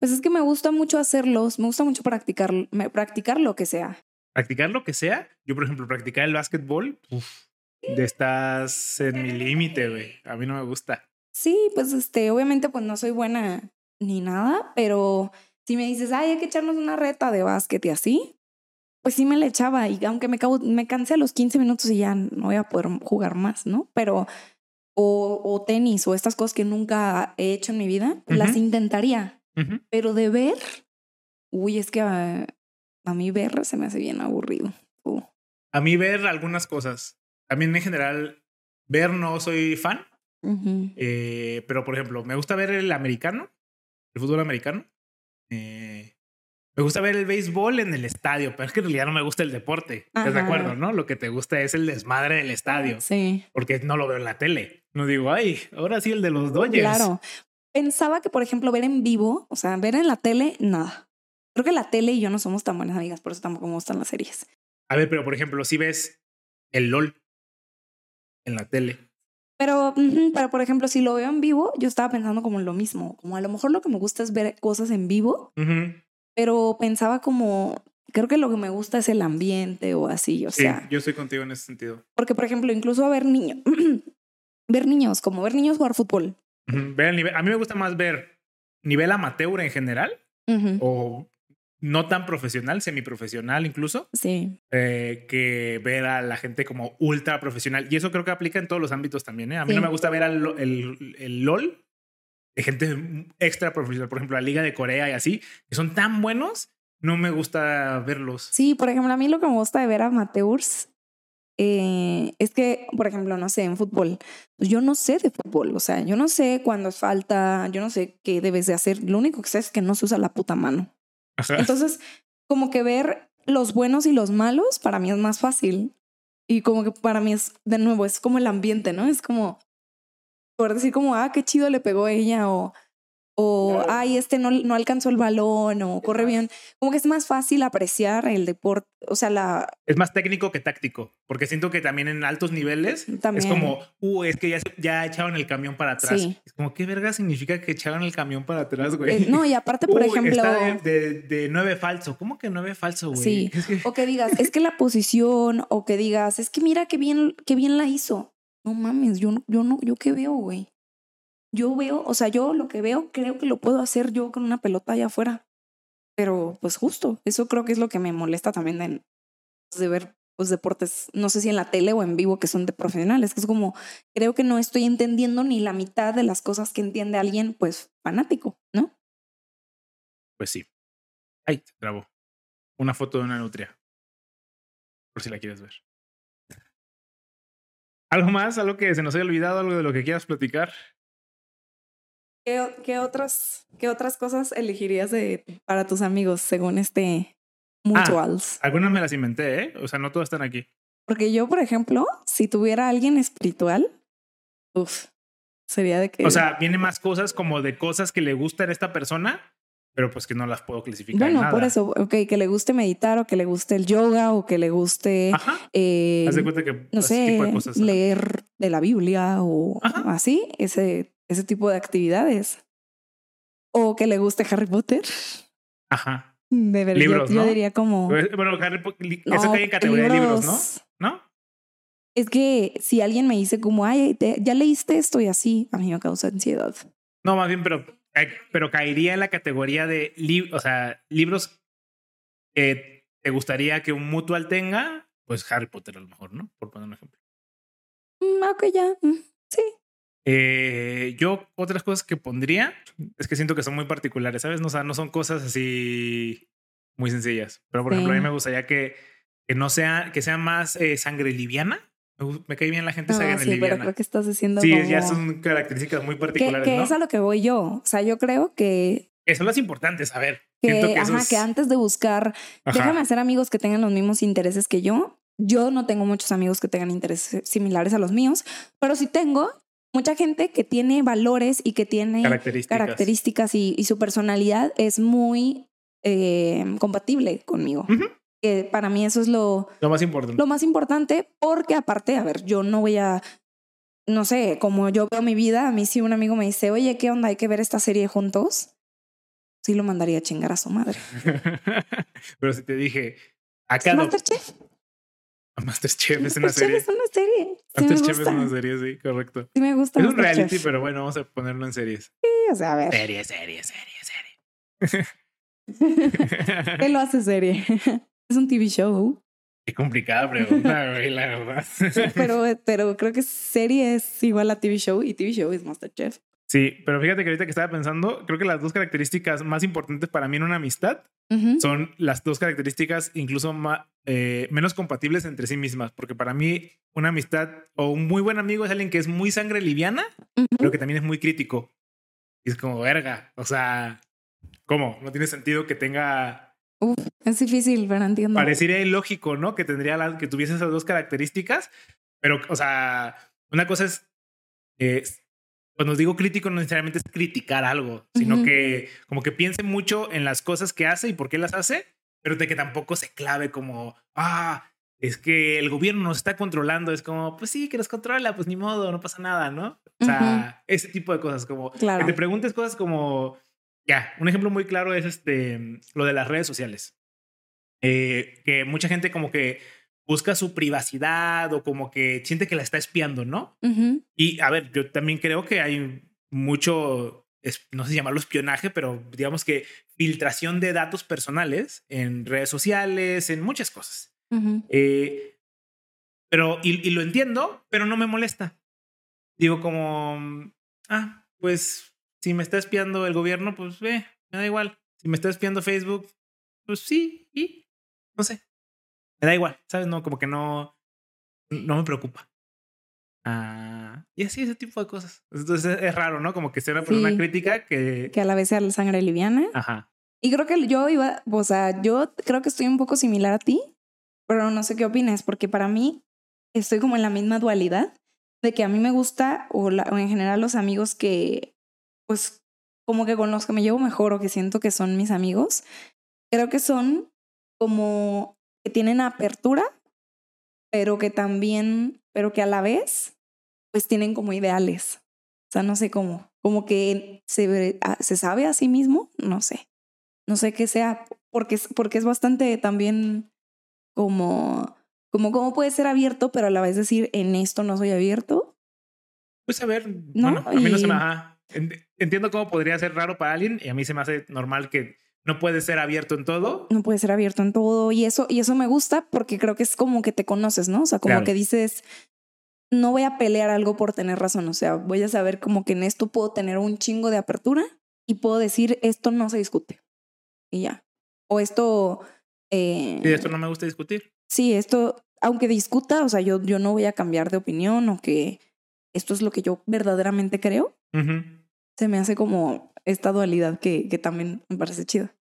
Pues es que me gusta mucho hacerlos, me gusta mucho practicar, practicar lo que sea. Practicar lo que sea. Yo, por ejemplo, practicar el básquetbol. Uf, estás en mi límite, güey. A mí no me gusta. Sí, pues este, obviamente pues no soy buena ni nada, pero si me dices, ay, hay que echarnos una reta de básquet y así, pues sí me la echaba y aunque me, cabo- me cansé a los 15 minutos y ya no voy a poder jugar más, ¿no? Pero, o, o tenis o estas cosas que nunca he hecho en mi vida, las Ujú. Pero de ver, uy, es que a, a mí ver se me hace bien aburrido. Uh, A mí ver algunas cosas. También en general, ver no soy fan. Eh, pero, por ejemplo, me gusta ver el americano, el fútbol americano. Eh, me gusta ver el béisbol en el estadio, pero es que en realidad no me gusta el deporte. ¿Estás de acuerdo, no? Lo que te gusta es el desmadre del estadio, Sí. porque no lo veo en la tele. No digo, ay, ahora sí el de los Dodgers. Claro. Pensaba que, por ejemplo, ver en vivo, o sea, ver en la tele, nada. Creo que la tele y yo no somos tan buenas amigas, por eso tampoco me gustan las series. A ver, pero por ejemplo, si ves el LOL en la tele. Pero, pero, por ejemplo, si lo veo en vivo, yo estaba pensando como en lo mismo. Como a lo mejor lo que me gusta es ver cosas en vivo, pero pensaba como, creo que lo que me gusta es el ambiente o así, o Sí, sea, yo estoy contigo en ese sentido. porque, por ejemplo, incluso a ver niños, <clears throat> ver niños, como ver niños jugar fútbol. Ver el nivel. A mí me gusta más ver nivel amateur en general o no tan profesional, semiprofesional incluso. Sí, eh, que ver a la gente como ultra profesional. Y eso creo que aplica en todos los ámbitos también. ¿eh? A mí Sí. no me gusta ver al, el, el LOL de gente extra profesional. Por ejemplo, la Liga de Corea y así, que son tan buenos, no me gusta verlos. Sí, por ejemplo, a mí lo que me gusta de ver amateurs eh, es que, por ejemplo, no sé, en fútbol, yo no sé de fútbol, o sea, yo no sé cuándo es falta, yo no sé qué debes de hacer, lo único que sé es que no se usa la puta mano. Entonces, como que ver los buenos y los malos para mí es más fácil. Y como que para mí es, de nuevo, es como el ambiente, ¿no? Es como, por decir como, ah, qué chido le pegó ella o, o Claro. ay, este no, no alcanzó el balón o corre bien. Como que es más fácil apreciar el deporte, o sea, la... Es más técnico que táctico, porque siento que también en altos niveles También. es como, uh, es que ya, ya echaron el camión para atrás. Sí. Es como, ¿qué verga significa que echaron el camión para atrás, güey? eh, no, y aparte, por Uy, <laughs> ejemplo... Está de, de, de nueve falso. ¿Cómo que nueve falso, güey? Sí. <laughs> O que digas, es que la posición, o que digas, es que mira qué bien, qué bien la hizo. No mames, yo yo no, yo qué veo, güey. Yo veo, o sea, yo lo que veo, creo que lo puedo hacer yo con una pelota allá afuera. Pero, pues justo, eso creo que es lo que me molesta también de, de ver pues, deportes, no sé si en la tele o en vivo, que son de profesionales, que es como, creo que no estoy entendiendo ni la mitad de las cosas que entiende alguien, pues, fanático, ¿no? Pues sí. Ay, se trabó. Una foto de una nutria. Por si la quieres ver. ¿Algo más? ¿Algo que se nos haya olvidado? ¿Algo de lo que quieras platicar? ¿Qué, qué otras, ¿Qué otras cosas elegirías de, para tus amigos según este Mutuals? Algunas me las inventé, ¿eh? O sea, no todas están aquí. Porque yo, por ejemplo, si tuviera alguien espiritual, uff, sería de que... O sea, viene más cosas como de cosas que le gustan a esta persona, pero pues que no las puedo clasificar. en bueno, nada. por eso, ok, que le guste meditar o que le guste el yoga o que le guste, Ajá. eh, Haz de cuenta que no ese tipo sé, de cosas. leer de la Biblia o Ajá. así, ese, ese tipo de actividades. O que le guste Harry Potter. Ajá. De verdad, yo- Libros, yo, ¿no? diría como... Bueno, Harry No, eso cae en categoría de libros, ¿no? ¿No? Es que si alguien me dice como, ay, te- ya leíste esto y así, a mí me causa ansiedad. No, más bien, pero, eh, pero caería en la categoría de, li- o sea, libros que te gustaría que un mutual tenga, pues Harry Potter a lo mejor, ¿no? Por poner un ejemplo. Mm, ok, ya. mm, sí. Eh, yo otras cosas que pondría es que siento que son muy particulares, ¿sabes? No, o sea, no son cosas así muy sencillas. Pero por ejemplo, a mí Sí. me gustaría que, que no sea, que sea más eh, sangre liviana. Me, cae bien la gente No, sangre Ah, sí, pero liviana. creo que estás diciendo Sí, como... ya son características muy que, particulares, que ¿no? es a lo que voy yo. O sea, yo creo que, Que son las importantes, a ver. que, que ajá, es- que antes de buscar, Ajá. déjame hacer amigos que tengan los mismos intereses que yo. Yo no tengo muchos amigos que tengan intereses similares a los míos, pero sí tengo mucha gente que tiene valores y que tiene características. características y, y su personalidad es muy eh, compatible conmigo. Ujú. Que para mí eso es lo, Lo más importante. lo más importante, porque aparte, a ver, yo no voy a, no sé, como yo veo mi vida, a mí si un amigo me dice, oye, ¿qué onda? Hay que ver esta serie juntos, sí lo mandaría a chingar a su madre. <laughs> Pero si te dije, acá no. Masterchef. Es una Masterchef serie. es una serie. Sí Masterchef es una serie, sí, correcto. Sí me gusta Es un reality, pero bueno, vamos a ponerlo en series. Sí, o sea, a ver, Serie, serie, serie, serie. <laughs> ¿qué lo hace serie? es un TV show, Qué complicada pregunta, güey, la verdad. <laughs> pero, pero creo que serie es igual a TV show y TV show es Masterchef. Sí, pero fíjate que ahorita que estaba pensando, creo que las dos características más importantes para mí en una amistad son las dos características incluso eh, menos compatibles entre sí mismas, porque para mí una amistad o un muy buen amigo es alguien que es muy sangre liviana, Ujú. pero que también es muy crítico. Y es como, verga, o sea, ¿cómo? No tiene sentido que tenga, Uf, es difícil, pero entiendo. parecería ilógico, ¿no? Que tendría la- que tuviese esas dos características, pero, o sea, una cosa es, eh, cuando digo crítico no necesariamente es criticar algo, sino Ujú. que como que piense mucho en las cosas que hace y por qué las hace, pero de que tampoco se clave como, ah, es que el gobierno nos está controlando, es como, pues sí, que nos controla, pues ni modo, no pasa nada, ¿no? O sea, ese tipo de cosas, como Claro. que te preguntes cosas como, ya, un ejemplo muy claro es este, lo de las redes sociales. Eh, que mucha gente como que busca su privacidad o como que siente que la está espiando, ¿no? Y a ver, yo también creo que hay mucho, no sé si llamarlo espionaje, pero digamos que filtración de datos personales en redes sociales, en muchas cosas. Eh, pero, y, y lo entiendo, pero no me molesta. Digo como, ah, pues si me está espiando el gobierno, pues ve, me da igual. Si me está espiando Facebook, pues sí, y no sé. Me da igual, ¿sabes? No, como que no, no me preocupa. Ah, y así, ese tipo de cosas. Entonces es raro, ¿no? Como que sea una Sí. crítica que... Que a la vez sea la sangre liviana. Ajá. Y creo que yo iba, o sea, yo creo que estoy un poco similar a ti, pero no sé qué opinas, porque para mí estoy como en la misma dualidad de que a mí me gusta, o, la- o en general los amigos que, pues, como que con los que me llevo mejor o que siento que son mis amigos, creo que son como que tienen apertura, pero que también, pero que a la vez, pues tienen como ideales. O sea, no sé cómo, como que se, se sabe a sí mismo, no sé. No sé qué sea, porque es, porque es bastante también como, como cómo puede ser abierto, pero a la vez decir en esto no soy abierto. Pues a ver, ¿No? bueno, a mí no se me... Y- Ajá. En- Entiendo cómo podría ser raro para alguien y a mí se me hace normal que no puede ser abierto en todo. No puede ser abierto en todo y eso, y eso me gusta porque creo que es como que te conoces, ¿no? O sea, como Claro. que dices, no voy a pelear algo por tener razón, o sea, voy a saber como que en esto puedo tener un chingo de apertura y puedo decir, esto no se discute. Y ya. O esto... eh, esto no me gusta discutir. sí, esto, aunque discuta, o sea, yo, yo no voy a cambiar de opinión o que esto es lo que yo verdaderamente creo, se me hace como esta dualidad que, que también me parece chida.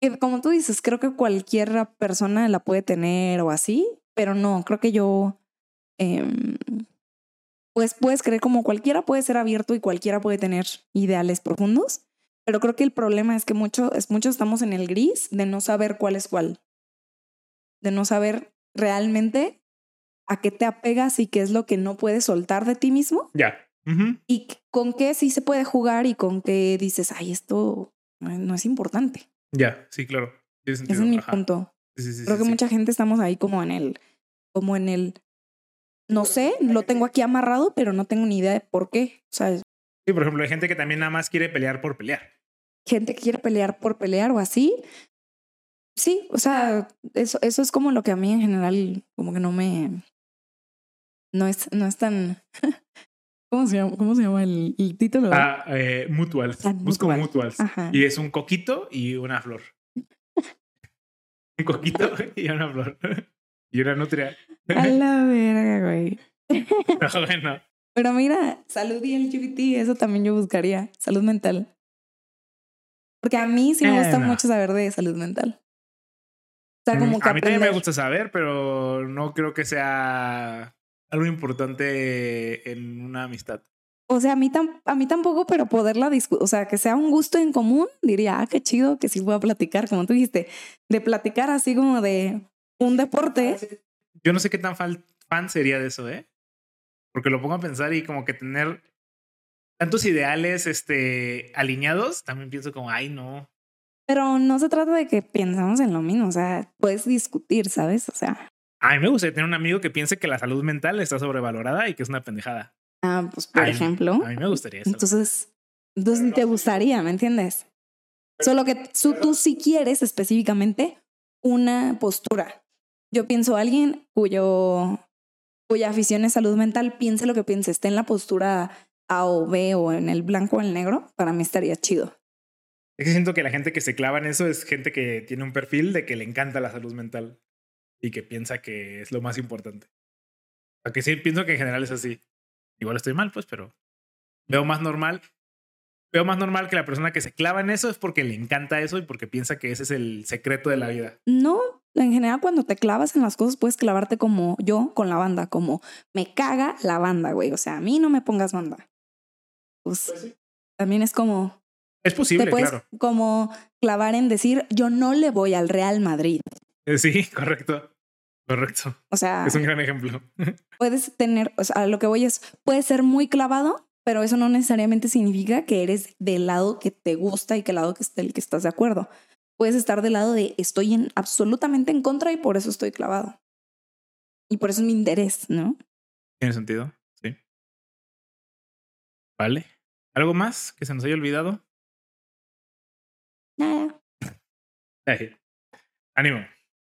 Que como tú dices, creo que cualquier persona la puede tener o así, pero no, creo que yo, em, pues puedes creer como cualquiera puede ser abierto y cualquiera puede tener ideales profundos, pero creo que el problema es que mucho, muchos estamos en el gris de no saber cuál es cuál, de no saber realmente a qué te apegas y qué es lo que no puedes soltar de ti mismo Ya. Y con qué sí se puede jugar y con qué dices, ay, esto no es- importante. Ya, sí, claro. Ese es mi Ajá. punto. Sí, sí, sí, Creo sí, que mucha gente estamos ahí como en el, como en el, no sé, lo tengo aquí amarrado, pero no tengo ni idea de por qué. O sea, Sí, por ejemplo, hay gente que también nada más quiere pelear por pelear. gente que quiere pelear por pelear o así. Sí, o sea, eso, eso es como lo que a mí en general como que no me, no es, no es tan, <laughs> ¿cómo se llama, cómo se llama el, el título? Ah, eh, mutuals. Ah, Busco mutual. mutuals. Y es un coquito y una flor. un coquito <laughs> y una flor. y una nutria. A la verga, güey. <laughs> bueno. Pero mira, salud y LGBT, eso también yo buscaría. Salud mental. Porque a mí sí me gusta Bueno. mucho saber de salud mental. O sea, como que Mm, a mí también me gusta saber, pero no creo que sea algo importante en una amistad. O sea, a mí, tam- a mí tampoco, pero poderla discutir, o sea, que sea un gusto en común, diría, ah, qué chido que sí voy a platicar, como tú dijiste, de platicar así como de un deporte. Yo no sé qué tan fan sería de eso, ¿eh? Porque lo pongo a pensar y como que tener tantos ideales este, alineados, también pienso como, ay, no. Pero no se trata de que pensamos en lo mismo, o sea, puedes discutir, ¿sabes? O sea, A mí me gustaría tener un amigo que piense que la salud mental está sobrevalorada y que es una pendejada. ah, pues por ejemplo. A mí me gustaría eso. Entonces, entonces ni te gustaría, ¿me entiendes? Solo que tú, tú sí quieres específicamente una postura. Yo pienso alguien cuyo cuya afición es salud mental, piense lo que piense, esté en la postura A o B o en el blanco o el negro, para mí estaría chido. Es que siento que la gente que se clava en eso es gente que tiene un perfil de que le encanta la salud mental y que piensa que es lo más importante. O sea, que sí, pienso que en general es así. Igual estoy mal, pues, pero veo más normal. Veo más normal que la persona que se clava en eso es porque le encanta eso y porque piensa que ese es el secreto de la vida. No, en general cuando te clavas en las cosas puedes clavarte como yo con la banda, como me caga la banda, güey. O sea, a mí no me pongas banda. Pues también es como Es posible, te puedes claro. como clavar en decir yo no le voy al Real Madrid. Eh, Sí, <laughs> correcto. Correcto. O sea, Es un gran ejemplo. <laughs> puedes tener, o sea, lo que voy es, puedes ser muy clavado, pero eso no necesariamente significa que eres del lado que te gusta y que el lado que del que estás de acuerdo. Puedes estar del lado de estoy en absolutamente en contra y por eso estoy clavado. Y por eso es mi interés, ¿no? Tiene sentido, sí. Vale. ¿Algo más que se nos haya olvidado? Nada. Ánimo.